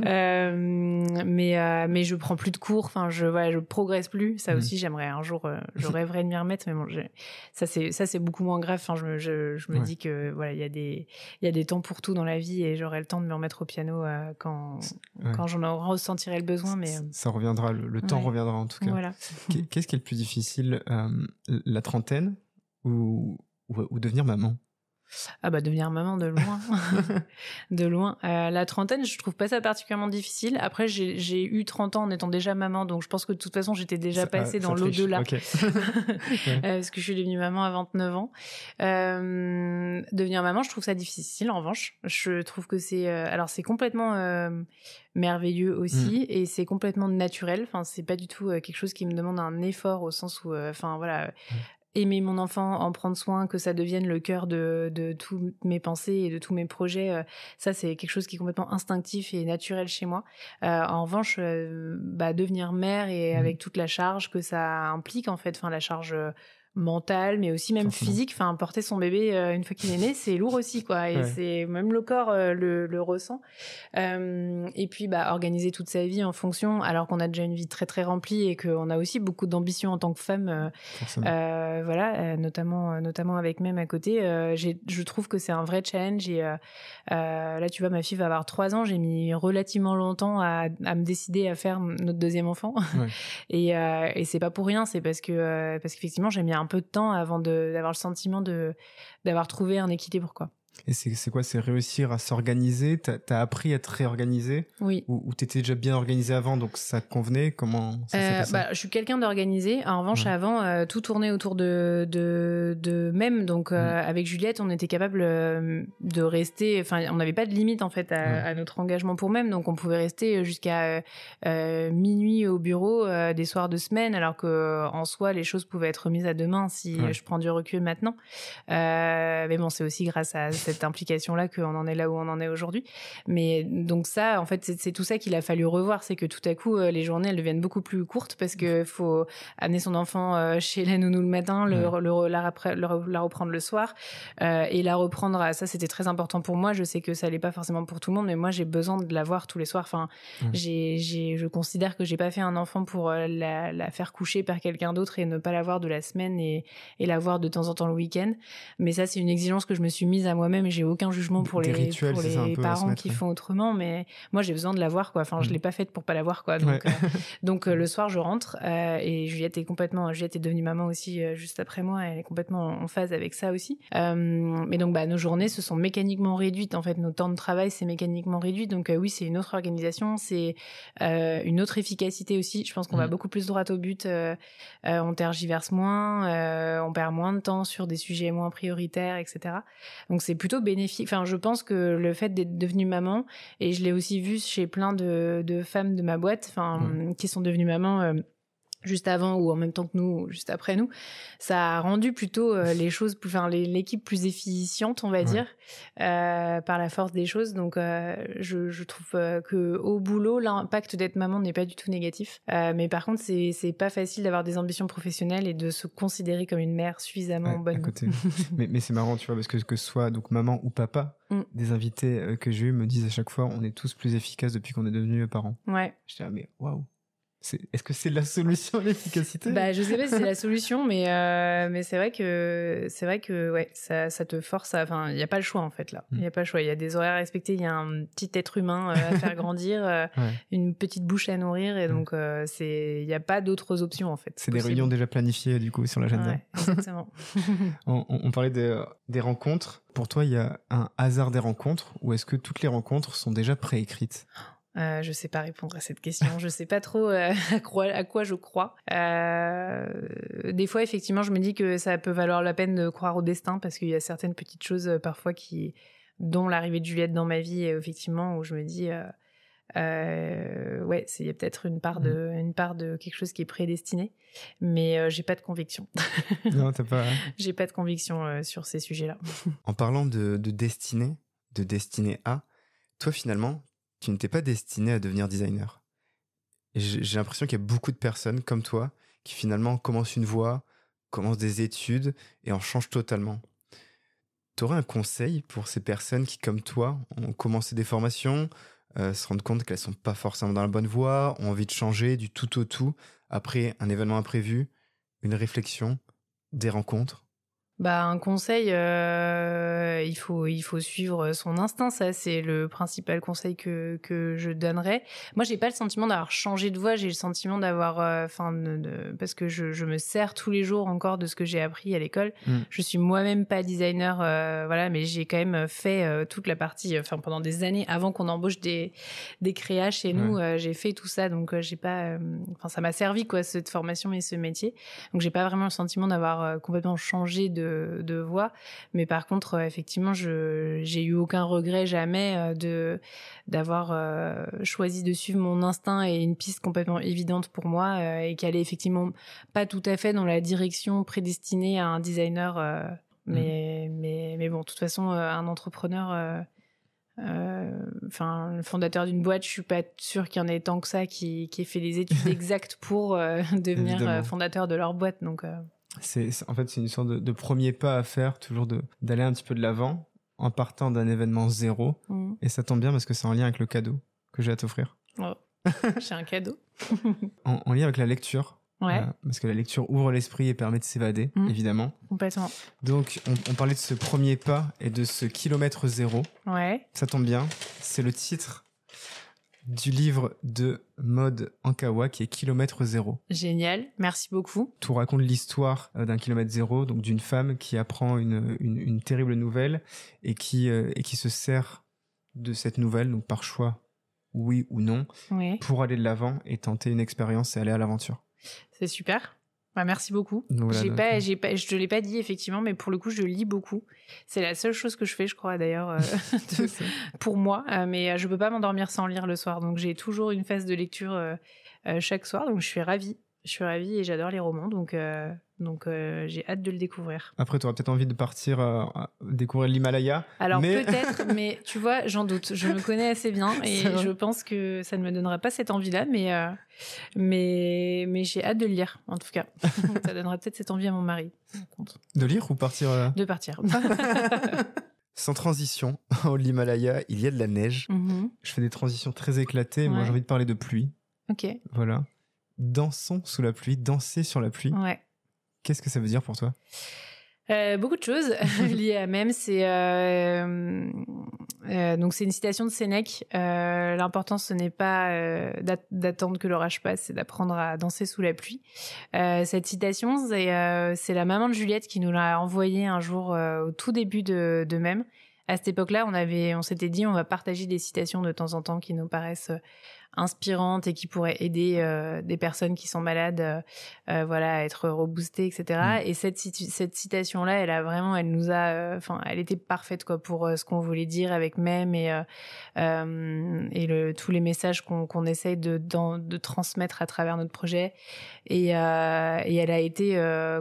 mais mais je prends plus de cours. Enfin je voilà, je progresse plus. Ça mmh. aussi, j'aimerais un jour, euh, je rêverais de m'y remettre, mais bon, ça c'est ça c'est beaucoup moins grave. Enfin, je, je, je me dis que voilà, il y a des il y a des temps pour tout dans la vie et j'aurai le temps de me remettre au piano euh, quand quand j'en ressentirai le besoin. Mais ça, reviendra, le, temps reviendra en tout cas. Voilà. Qu'est-ce qui est le plus difficile, euh, la trentaine ou, ou devenir maman? Ah bah devenir maman de loin, de loin. Euh, la trentaine, je trouve pas ça particulièrement difficile. Après, j'ai eu 30 ans en étant déjà maman, donc je pense que de toute façon, j'étais déjà passée dans l'au-delà. Euh, parce que je suis devenue maman à 29 ans. Euh, devenir maman, je trouve ça difficile. En revanche, je trouve que c'est, alors c'est complètement merveilleux aussi mm. et c'est complètement naturel. Enfin, c'est pas du tout quelque chose qui me demande un effort au sens où, enfin voilà, aimer mon enfant, en prendre soin, que ça devienne le cœur de, de toutes mes pensées et de tous mes projets, euh, ça c'est quelque chose qui est complètement instinctif et naturel chez moi. Euh, en revanche, euh, bah, devenir mère et mmh. avec toute la charge que ça implique en fait, enfin la charge mentale, mais aussi même physique. Enfin, porter son bébé euh, une fois qu'il est né, c'est lourd aussi, quoi. Et c'est même le corps euh, le, le, ressent. Euh, et puis, bah, organiser toute sa vie en fonction, alors qu'on a déjà une vie très très remplie et qu'on a aussi beaucoup d'ambition en tant que femme. voilà, notamment notamment avec même à côté. je trouve que c'est un vrai challenge. Et là, tu vois, ma fille va avoir trois ans. J'ai mis relativement longtemps à, à, me décider à faire notre deuxième enfant. et, et c'est pas pour rien. C'est parce que parce qu'effectivement, j'ai mis un un peu de temps avant d'avoir le sentiment d'avoir trouvé un équilibre quoi. Et c'est quoi C'est réussir à s'organiser? T'as as appris à te réorganiser? Oui. Ou, ou t'étais déjà bien organisé avant, donc ça convenait? Comment ça euh, bah, Je suis quelqu'un d'organisé. En revanche, avant, euh, tout tournait autour de, de, de même. Donc, euh, mm. avec Juliette, on était capable de rester... Enfin, on n'avait pas de limite, en fait, à, notre engagement pour même. Donc, on pouvait rester jusqu'à minuit au bureau des soirs de semaine, alors que en soi, les choses pouvaient être mises à demain si je prends du recul maintenant. mais bon, c'est aussi grâce à cette implication-là qu'on en est là où on en est aujourd'hui. Mais donc ça, en fait, c'est tout ça qu'il a fallu revoir, c'est que tout à coup, les journées, elles deviennent beaucoup plus courtes parce que faut amener son enfant chez la nounou le matin, le, la, la, reprendre le soir et la reprendre. À, ça, c'était très important pour moi. Je sais que ça l'est pas forcément pour tout le monde, mais moi, j'ai besoin de la voir tous les soirs. Enfin, j'ai, je considère que j'ai pas fait un enfant pour la, la faire coucher par quelqu'un d'autre et ne pas la voir de la semaine et, et la voir de temps en temps le week-end. Mais ça, c'est une exigence que je me suis mise à moi-même et j'ai aucun jugement pour les, pour les parents qui font autrement. Mais moi, j'ai besoin de la voir, quoi. Enfin, je mm. l'ai pas faite pour pas la voir, quoi. Donc, euh, donc euh, le soir, je rentre euh, et Juliette est complètement, Juliette est devenue maman aussi juste après moi. Elle est complètement en phase avec ça aussi. mais donc, bah, nos journées se sont mécaniquement réduites. En fait, nos temps de travail, c'est mécaniquement réduit. Donc, oui, c'est une autre organisation, c'est une autre efficacité aussi. Je pense qu'on va mm. beaucoup plus droit au but. on tergiverse moins, on perd moins de temps sur des sujets moins prioritaires, etc. Donc c'est plutôt bénéfique. Enfin, je pense que le fait d'être devenue maman, et je l'ai aussi vu chez plein de, femmes de ma boîte, enfin, mmh. qui sont devenues mamans. Juste avant ou en même temps que nous, juste après nous, ça a rendu plutôt euh, les choses, plus, enfin l'équipe plus efficiente, on va dire, euh, par la force des choses. Donc, euh, je, je, trouve que au boulot, l'impact d'être maman n'est pas du tout négatif. mais par contre, c'est c'est pas facile d'avoir des ambitions professionnelles et de se considérer comme une mère suffisamment bonne. mais, mais c'est marrant, tu vois, parce que que ce soit donc maman ou papa, mm. des invités que j'ai eu me disent à chaque fois, on est tous plus efficaces depuis qu'on est devenus parents. Ouais. Je dis ah, mais waouh. Est-ce que c'est la solution à l'efficacité? Bah, je sais pas si c'est la solution, mais euh, mais c'est vrai que c'est vrai que ouais, ça, ça te force à. Enfin, il y a pas le choix en fait là. Il n'y y a pas le choix. Il y a des horaires à respecter. Il y a un petit être humain euh, à faire grandir, euh, une petite bouche à nourrir, et donc c'est il n'y a pas d'autres options en fait. C'est des réunions déjà planifiées du coup sur l'agenda. Ouais, exactement. on, on, parlait des rencontres. Pour toi, il y a un hasard des rencontres, ou est-ce que toutes les rencontres sont déjà préécrites? Euh, je sais pas répondre à cette question. je sais pas trop euh, à, quoi, à, quoi, je crois. Euh, des fois, effectivement, je me dis que ça peut valoir la peine de croire au destin parce qu'il y a certaines petites choses euh, parfois qui, dont l'arrivée de Juliette dans ma vie, effectivement, où je me dis, ouais, il y a peut-être une part de, une part de quelque chose qui est prédestiné, mais j'ai pas de conviction. non, t'as pas. j'ai pas de conviction sur ces sujets-là. en parlant de, de destinée, de destinée à, toi finalement, tu ne t'es pas destiné à devenir designer. j'ai l'impression qu'il y a beaucoup de personnes comme toi qui finalement commencent une voie, commencent des études et en changent totalement. Tu aurais un conseil pour ces personnes qui, comme toi, ont commencé des formations, euh, se rendent compte qu'elles sont pas forcément dans la bonne voie, ont envie de changer du tout au tout après un événement imprévu, une réflexion, des rencontres? Bah, un conseil, euh, il faut il faut suivre son instinct. Ça, c'est le principal conseil que que je donnerais. Moi, j'ai pas le sentiment d'avoir changé de voie. J'ai le sentiment d'avoir, euh, enfin, de, parce que je, je me sers tous les jours encore de ce que j'ai appris à l'école. Mm. Je suis moi-même pas designer, euh, voilà, mais j'ai quand même fait euh, toute la partie, enfin, pendant des années avant qu'on embauche des des créas chez nous. j'ai fait tout ça, donc j'ai pas, enfin, ça m'a servi quoi cette formation et ce métier. Donc j'ai pas vraiment le sentiment d'avoir complètement changé de de, voix. Mais par contre, euh, effectivement, je j'ai eu aucun regret jamais euh, de d'avoir euh, choisi de suivre mon instinct et une piste complètement évidente pour moi et qui allait effectivement pas tout à fait dans la direction prédestinée à un designer. Mmh. mais, mais, mais bon, de toute façon, un entrepreneur, enfin, le fondateur d'une boîte, je suis pas sûre qu'il y en ait tant que ça qui, qui ait fait les études exactes pour devenir fondateur de leur boîte. Donc, c'est en fait c'est une sorte de, premier pas à faire, toujours d'aller un petit peu de l'avant en partant d'un événement zéro. Mm. Et ça tombe bien parce que c'est en lien avec le cadeau que j'ai à t'offrir. Oh. j'ai un cadeau. en, lien avec la lecture. Ouais. Euh, parce que la lecture ouvre l'esprit et permet de s'évader, mm. évidemment. Complètement. Donc, on, on, parlait de ce premier pas et de ce kilomètre zéro. Ouais. Ça tombe bien. C'est le titre du livre de Mode Ankawa qui est Kilomètre Zéro. Génial, merci beaucoup. Tout raconte l'histoire euh, d'un kilomètre zéro, donc d'une femme qui apprend une, une, terrible nouvelle et qui, euh, et qui se sert de cette nouvelle, donc par choix, oui ou non, pour aller de l'avant et tenter une expérience et aller à l'aventure. C'est super. Bah, merci beaucoup. j'ai pas, euh, j'ai pas, je te l'ai pas dit effectivement, mais pour le coup, je lis beaucoup. C'est la seule chose que je fais, je crois d'ailleurs, euh, pour moi. Euh, mais je peux pas m'endormir sans lire le soir, donc j'ai toujours une phase de lecture chaque soir. Donc je suis ravie. Je suis ravie et j'adore les romans, donc, euh, donc euh, j'ai hâte de le découvrir. Après, tu auras peut-être envie de partir euh, découvrir l'Himalaya. Alors mais... peut-être, mais tu vois, j'en doute. Je me connais assez bien et je pense que ça ne me donnera pas cette envie-là, mais, mais, mais j'ai hâte de lire, en tout cas. ça donnera peut-être cette envie à mon mari. De lire ou partir De partir. Sans transition, au l'Himalaya, il y a de la neige. Mhm. Je fais des transitions très éclatées. Moi, Ouais. j'ai envie de parler de pluie. Ok. Voilà. Dansons sous la pluie, danser sur la pluie. Ouais. Qu'est-ce que ça veut dire pour toi? Euh, beaucoup de choses liées à même. C'est euh, euh, donc c'est une citation de Sénèque. L'important ce n'est pas d'att- d'attendre que l'orage passe, c'est d'apprendre à danser sous la pluie. Cette citation, c'est la maman de Juliette qui nous l'a envoyée un jour au tout début de, de même. À cette époque-là, on avait, on s'était dit, on va partager des citations de temps en temps qui nous paraissent inspirantes et qui pourraient aider euh, des personnes qui sont malades, euh, euh, voilà, à être reboostées, etc. Mm. Et cette, cette citation-là, elle a vraiment, elle nous a, enfin, elle était parfaite quoi pour ce qu'on voulait dire avec même et et le, tous les messages qu'on qu'on essaye de, de transmettre à travers notre projet. Et, et elle a été,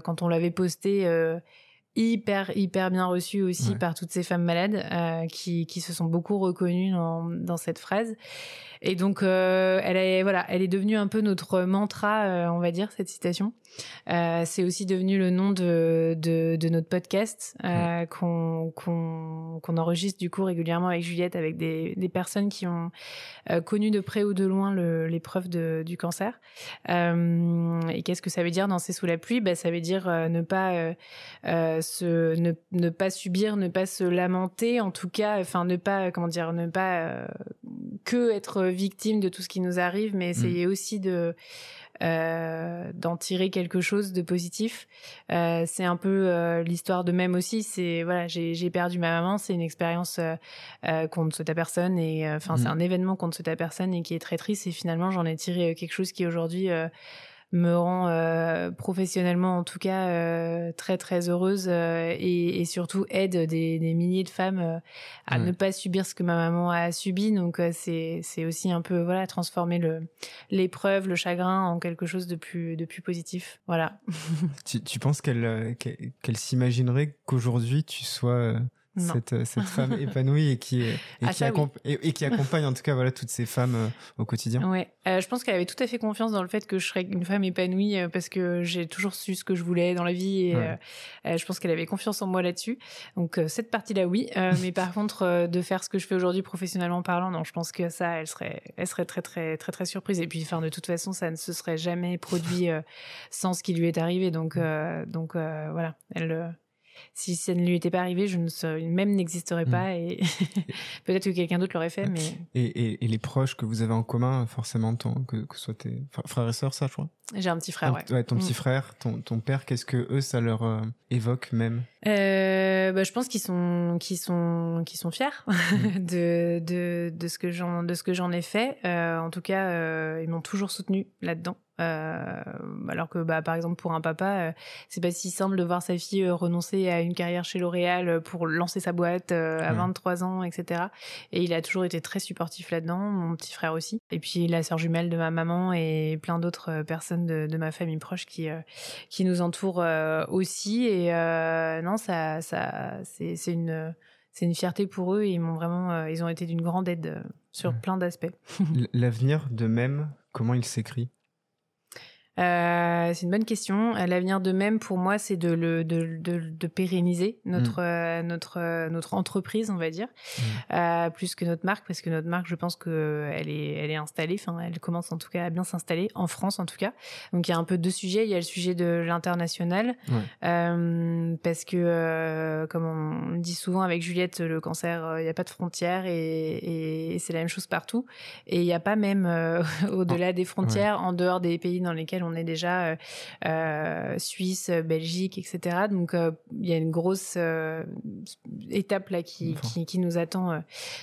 quand on l'avait postée. hyper hyper bien reçue aussi Ouais. par toutes ces femmes malades euh, qui, qui se sont beaucoup reconnues dans, dans cette phrase et donc euh, elle est voilà elle est devenue un peu notre mantra euh, on va dire cette citation. Euh, c'est aussi devenu le nom de, de, de notre podcast euh, qu'on qu'on qu'on enregistre du coup régulièrement avec Juliette avec des, des personnes qui ont connu de près ou de loin l'épreuve du cancer. Et qu'est-ce que ça veut dire danser sous la pluie? Bah, ça veut dire ne pas se ne, ne pas subir ne pas se lamenter en tout cas enfin ne pas comment dire ne pas que être victime de tout ce qui nous arrive mais essayer aussi de euh, d'en tirer quelque chose de positif. Euh, c'est un peu euh, l'histoire de même aussi. C'est voilà j'ai perdu ma maman. C'est une expérience qu'on ne souhaite à personne et enfin c'est Mhm. un événement qu'on ne souhaite à personne et qui est très triste. Et finalement j'en ai tiré quelque chose qui aujourd'hui me rend euh, professionnellement en tout cas euh, très très heureuse euh, et, et surtout aide des, des milliers de femmes à ne pas subir ce que ma maman a subi. Donc c'est c'est aussi un peu voilà transformer le l'épreuve le chagrin en quelque chose de plus de plus positif. Voilà. Tu, tu penses qu'elle qu'elle s'imaginerait qu'aujourd'hui tu sois. Cette, euh, cette femme épanouie et qui, et, Ah, qui ça, oui. accomp- et, et qui accompagne en tout cas voilà, toutes ces femmes euh, au quotidien Ouais, Euh, je pense qu'elle avait tout à fait confiance dans le fait que je serais une femme épanouie euh, parce que j'ai toujours su ce que je voulais dans la vie et Ouais. euh, euh, je pense qu'elle avait confiance en moi là-dessus. Donc euh, cette partie-là, oui. Euh, mais par contre, euh, de faire ce que je fais aujourd'hui professionnellement parlant, non, je pense que ça, elle serait, elle serait très très très très surprise. Et puis, enfin, de toute façon, ça ne se serait jamais produit euh, sans ce qui lui est arrivé. Donc euh, donc euh, voilà, elle. Si ça ne lui était pas arrivé, je ne serais, même n'existerait Mm. pas et peut-être que quelqu'un d'autre l'aurait fait, mais et, et, et les proches que vous avez en commun forcément ton, que, que ce soit tes fr- frères et sœurs ça je crois? J'ai un petit frère, ouais. Ouais, ton petit Mm. frère ton, ton père qu'est-ce que eux ça leur euh, évoque même? Euh, bah, je pense qu'ils sont, qu'ils sont, qu'ils sont fiers de, de, de ce que j'en, de ce que j'en ai fait. Euh, en tout cas, ils m'ont toujours soutenu là-dedans. Euh, alors que, bah, par exemple, pour un papa, euh, c'est pas si simple de voir sa fille euh, renoncer à une carrière chez L'Oréal pour lancer sa boîte à Ouais. 23 ans, etc. Et il a toujours été très supportif là-dedans, mon petit frère aussi. Et puis la sœur jumelle de ma maman et plein d'autres personnes de, de ma famille proche qui, qui nous entourent aussi. Et non, ça, ça, c'est une, c'est une fierté pour eux. Et ils m'ont vraiment, ils ont été d'une grande aide sur Ouais. plein d'aspects. L'avenir de même comment il s'écrit? Euh, c'est une bonne question. L'avenir de même, pour moi, c'est de, le, de, de, de pérenniser notre, euh, notre, euh, notre entreprise, on va dire, euh, plus que notre marque, parce que notre marque, je pense que elle est, elle est installée. Enfin, elle commence en tout cas à bien s'installer en France, en tout cas. Donc, il y a un peu deux sujets. Il y a le sujet de l'international, Ouais. parce que, comme on dit souvent avec Juliette, le cancer, il n'y a pas de frontières et, et c'est la même chose partout. Et il n'y a pas même au-delà des frontières, en dehors des pays dans lesquels on est déjà euh, euh, Suisse, Belgique, etc. Donc euh, il y a une grosse étape là qui, Enfin. qui, qui nous attend,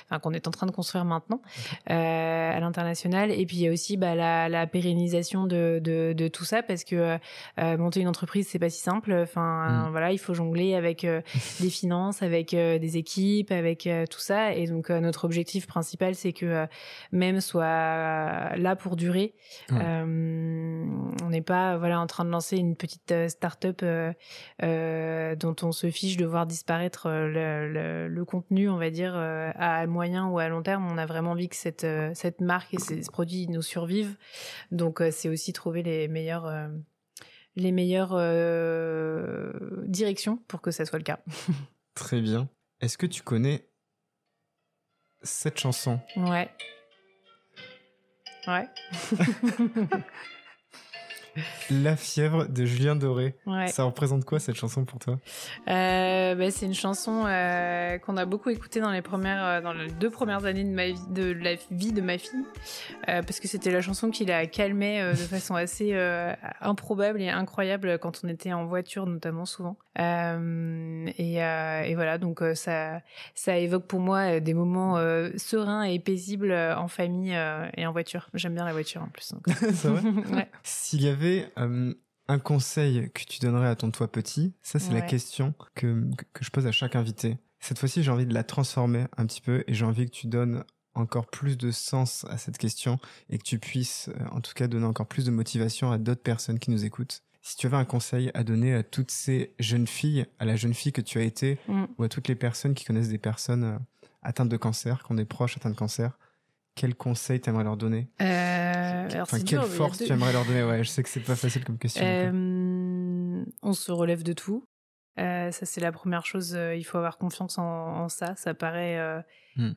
enfin qu'on est en train de construire maintenant à l'international. Et puis il y a aussi bah, la, la pérennisation de, de, de tout ça parce que monter une entreprise c'est pas si simple. Enfin Mm. voilà, il faut jongler avec des finances, avec des équipes, avec tout ça. Et donc notre objectif principal c'est que même soit là pour durer. Ouais. Euh, on n'est pas voilà en train de lancer une petite start-up dont on se fiche de voir disparaître le, le, contenu, on va dire, à moyen ou à long terme. On a vraiment envie que cette, cette marque et ces produits nous survivent. Donc, c'est aussi trouver les meilleurs les meilleures directions pour que ça soit le cas. Très bien. Est-ce que tu connais cette chanson? Ouais. Ouais. La fièvre de Julien Doré. Ça représente quoi cette chanson pour toi? Euh, bah, C'est une chanson euh, qu'on a beaucoup écoutée dans les premières, euh, dans les deux premières années de ma vie, de la vie de ma fille, parce que c'était la chanson qui la calmait de façon assez improbable et incroyable quand on était en voiture, notamment souvent. Et, et, voilà, donc ça, ça évoque pour moi des moments sereins et paisibles en famille et en voiture. J'aime bien la voiture en plus. S'il y avait euh, un conseil que tu donnerais à ton toi petit, ça c'est la question que, que je pose à chaque invité. Cette fois-ci, j'ai envie de la transformer un petit peu et j'ai envie que tu donnes encore plus de sens à cette question et que tu puisses euh, en tout cas donner encore plus de motivation à d'autres personnes qui nous écoutent. Si tu avais un conseil à donner à toutes ces jeunes filles, à la jeune fille que tu as été, mm. ou à toutes les personnes qui connaissent des personnes euh, atteintes de cancer, qu'on est proches atteintes de cancer, quel conseil t'aimerais leur donner? Euh, enfin, Quelle force tu aimerais leur donner? Ouais, je sais que c'est pas facile comme question. Euh, on se relève de tout. Euh, ça c'est la première chose. Euh, il faut avoir confiance en, ça. Ça paraît. Hmm.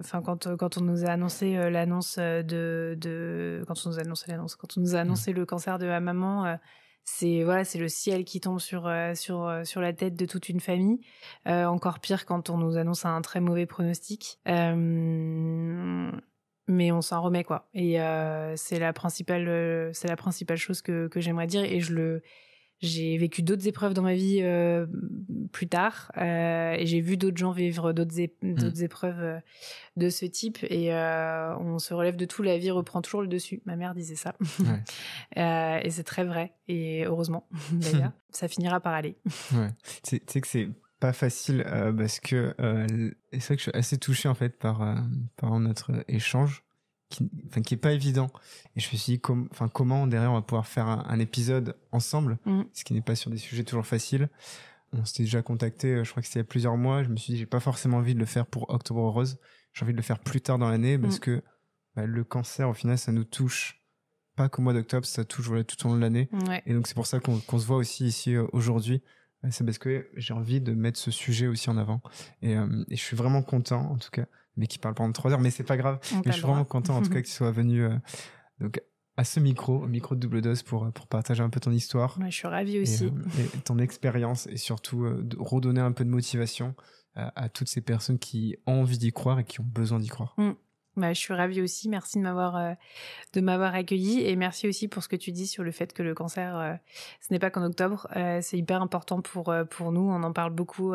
Enfin, quand quand on nous a annoncé l'annonce de, de quand on nous a annoncé l'annonce, quand on nous a annoncé le cancer de ma maman c'est voilà, c'est le ciel qui tombe sur sur sur la tête de toute une famille. encore pire quand on nous annonce un très mauvais pronostic. mais on s'en remet quoi. Et c'est la principale c'est la principale chose que que j'aimerais dire et je le j'ai vécu d'autres épreuves dans ma vie euh, plus tard euh, et j'ai vu d'autres gens vivre d'autres mmh. épreuves euh, de ce type et on se relève de tout, la vie reprend toujours le dessus. Ma mère disait ça et c'est très vrai et heureusement d'ailleurs, ça finira par aller. Ouais. Tu sais que c'est pas facile parce que c'est vrai que je suis assez touché en fait par, par notre échange qui, enfin, qui est pas évident. Et je me suis dit, enfin, comment derrière on va pouvoir faire un, épisode ensemble, mm. ce qui n'est pas sur des sujets toujours faciles. On s'était déjà contacté, euh, je crois que c'était il y a plusieurs mois. Je me suis dit, j'ai pas forcément envie de le faire pour Octobre Rose. J'ai envie de le faire plus tard dans l'année parce mm. que bah, le cancer, au final, ça nous touche pas qu'au mois d'octobre, ça touche tout au long de l'année. Et donc, c'est pour ça qu'on se voit aussi ici euh, aujourd'hui. C'est parce que j'ai envie de mettre ce sujet aussi en avant. Et, euh, et je suis vraiment content, en tout cas, mais qui parle pendant trois heures, mais c'est pas grave. mais je suis vraiment content en tout cas que tu sois venu euh, donc à ce micro, au micro de double dose pour pour partager un peu ton histoire. je suis ravie aussi. Et, euh, ton expérience et surtout euh, de redonner un peu de motivation à, toutes ces personnes qui ont envie d'y croire et qui ont besoin d'y croire. Mm. Bah, je suis ravie aussi. Merci de m'avoir euh, de m'avoir accueilli et merci aussi pour ce que tu dis sur le fait que le cancer, euh, ce n'est pas qu'en octobre. Euh, c'est hyper important pour pour nous. On en parle beaucoup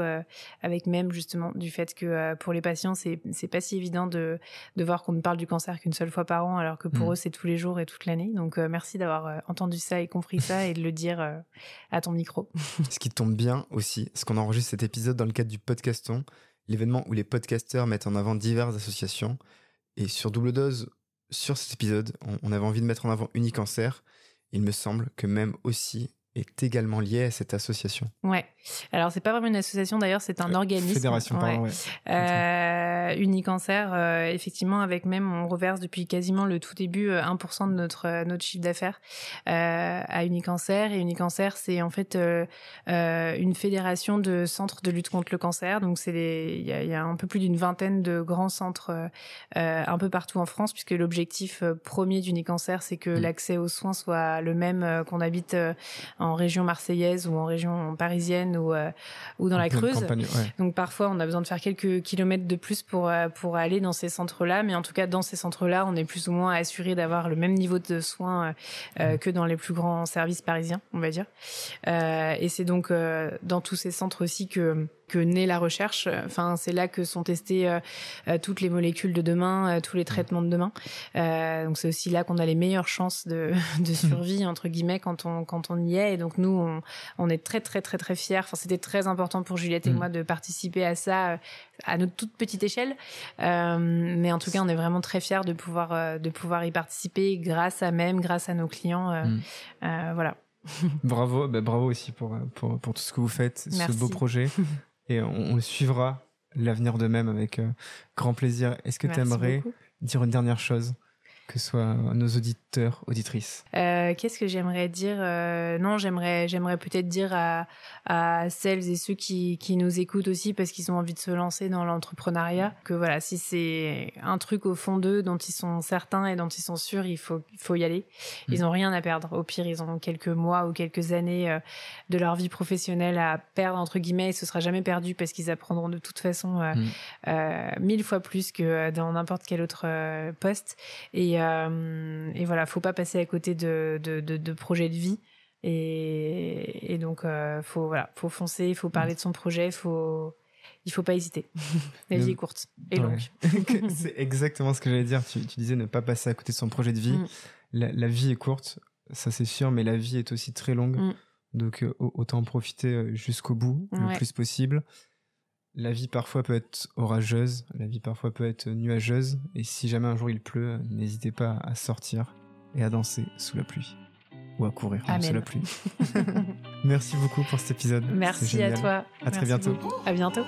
avec même justement du fait que pour les patients, c'est c'est pas si évident de de voir qu'on ne parle du cancer qu'une seule fois par an, alors que pour mmh. eux c'est tous les jours et toute l'année. Donc merci d'avoir entendu ça et compris ça et de le dire à ton micro. ce qui tombe bien aussi, c'est qu'on enregistre cet épisode dans le cadre du podcaston, l'événement où les podcasteurs mettent en avant diverses associations. Et sur Double Dose, sur cet épisode, on, avait envie de mettre en avant Unicancer. Il me semble que même aussi est également lié à cette association. Ouais. Alors c'est pas vraiment une association d'ailleurs, c'est un euh, organisme. Fédération, pardon. Ouais. Euh, Unicancer, euh, effectivement, avec même on reverse depuis quasiment le tout début 1% de notre notre chiffre d'affaires à Unicancer et Unicancer c'est en fait une fédération de centres de lutte contre le cancer. Donc c'est il y a, y a, un peu plus d'une vingtaine de grands centres un peu partout en France puisque l'objectif premier d'Unicancer c'est que mm. l'accès aux soins soit le même qu'on habite en région marseillaise ou en région parisienne ou euh, ou dans la Creuse. Donc parfois on a besoin de faire quelques kilomètres de plus pour euh, pour aller dans ces centres-là, mais en tout cas dans ces centres-là, on est plus ou moins assuré d'avoir le même niveau de soins euh, que dans les plus grands services parisiens, on va dire. et c'est donc dans tous ces centres aussi que que naît la recherche. Enfin, c'est là que sont testées euh, euh, toutes les molécules de demain, euh, tous les traitements de demain. donc c'est aussi là qu'on a les meilleures chances de, de survie entre guillemets quand on quand on y est. Et donc nous, on, on est très très très très fiers. Enfin, c'était très important pour Juliette et mm. moi de participer à ça à notre toute petite échelle. mais en tout cas, on est vraiment très fiers de pouvoir de pouvoir y participer grâce à même, grâce à nos clients. Mm. voilà. bravo, bah, bravo aussi pour, pour, pour, tout ce que vous faites, ce beau projet. Et on, suivra l'avenir de même avec euh, grand plaisir. Est-ce que tu aimerais dire une dernière chose? Que ce soit nos auditeurs, auditrices euh, Qu'est-ce que j'aimerais dire euh, Non, j'aimerais, j'aimerais peut-être dire à, à, celles et ceux qui, qui nous écoutent aussi parce qu'ils ont envie de se lancer dans l'entrepreneuriat que voilà, si c'est un truc au fond d'eux dont ils sont certains et dont ils sont sûrs, il faut, il faut y aller. Ils n'ont mm. rien à perdre. Au pire, ils ont quelques mois ou quelques années euh, de leur vie professionnelle à perdre entre guillemets. Et ce sera jamais perdu parce qu'ils apprendront de toute façon mm. mille fois plus que dans n'importe quel autre poste. Et euh, et voilà, faut pas passer à côté de, de, projets de vie. Et, donc, euh, faut voilà, faut foncer, il faut parler de son projet, faut il faut pas hésiter. La vie est courte et longue. c'est exactement ce que j'allais dire. Tu, disais ne pas passer à côté de son projet de vie. Mm. La, vie est courte, ça c'est sûr, mais la vie est aussi très longue. Mm. Donc euh, autant en profiter jusqu'au bout, le plus possible. La vie parfois peut être orageuse, la vie parfois peut être nuageuse, et si jamais un jour il pleut, n'hésitez pas à sortir et à danser sous la pluie. Ou à courir sous la pluie. Merci beaucoup pour cet épisode. Merci à toi. À très bientôt. À bientôt.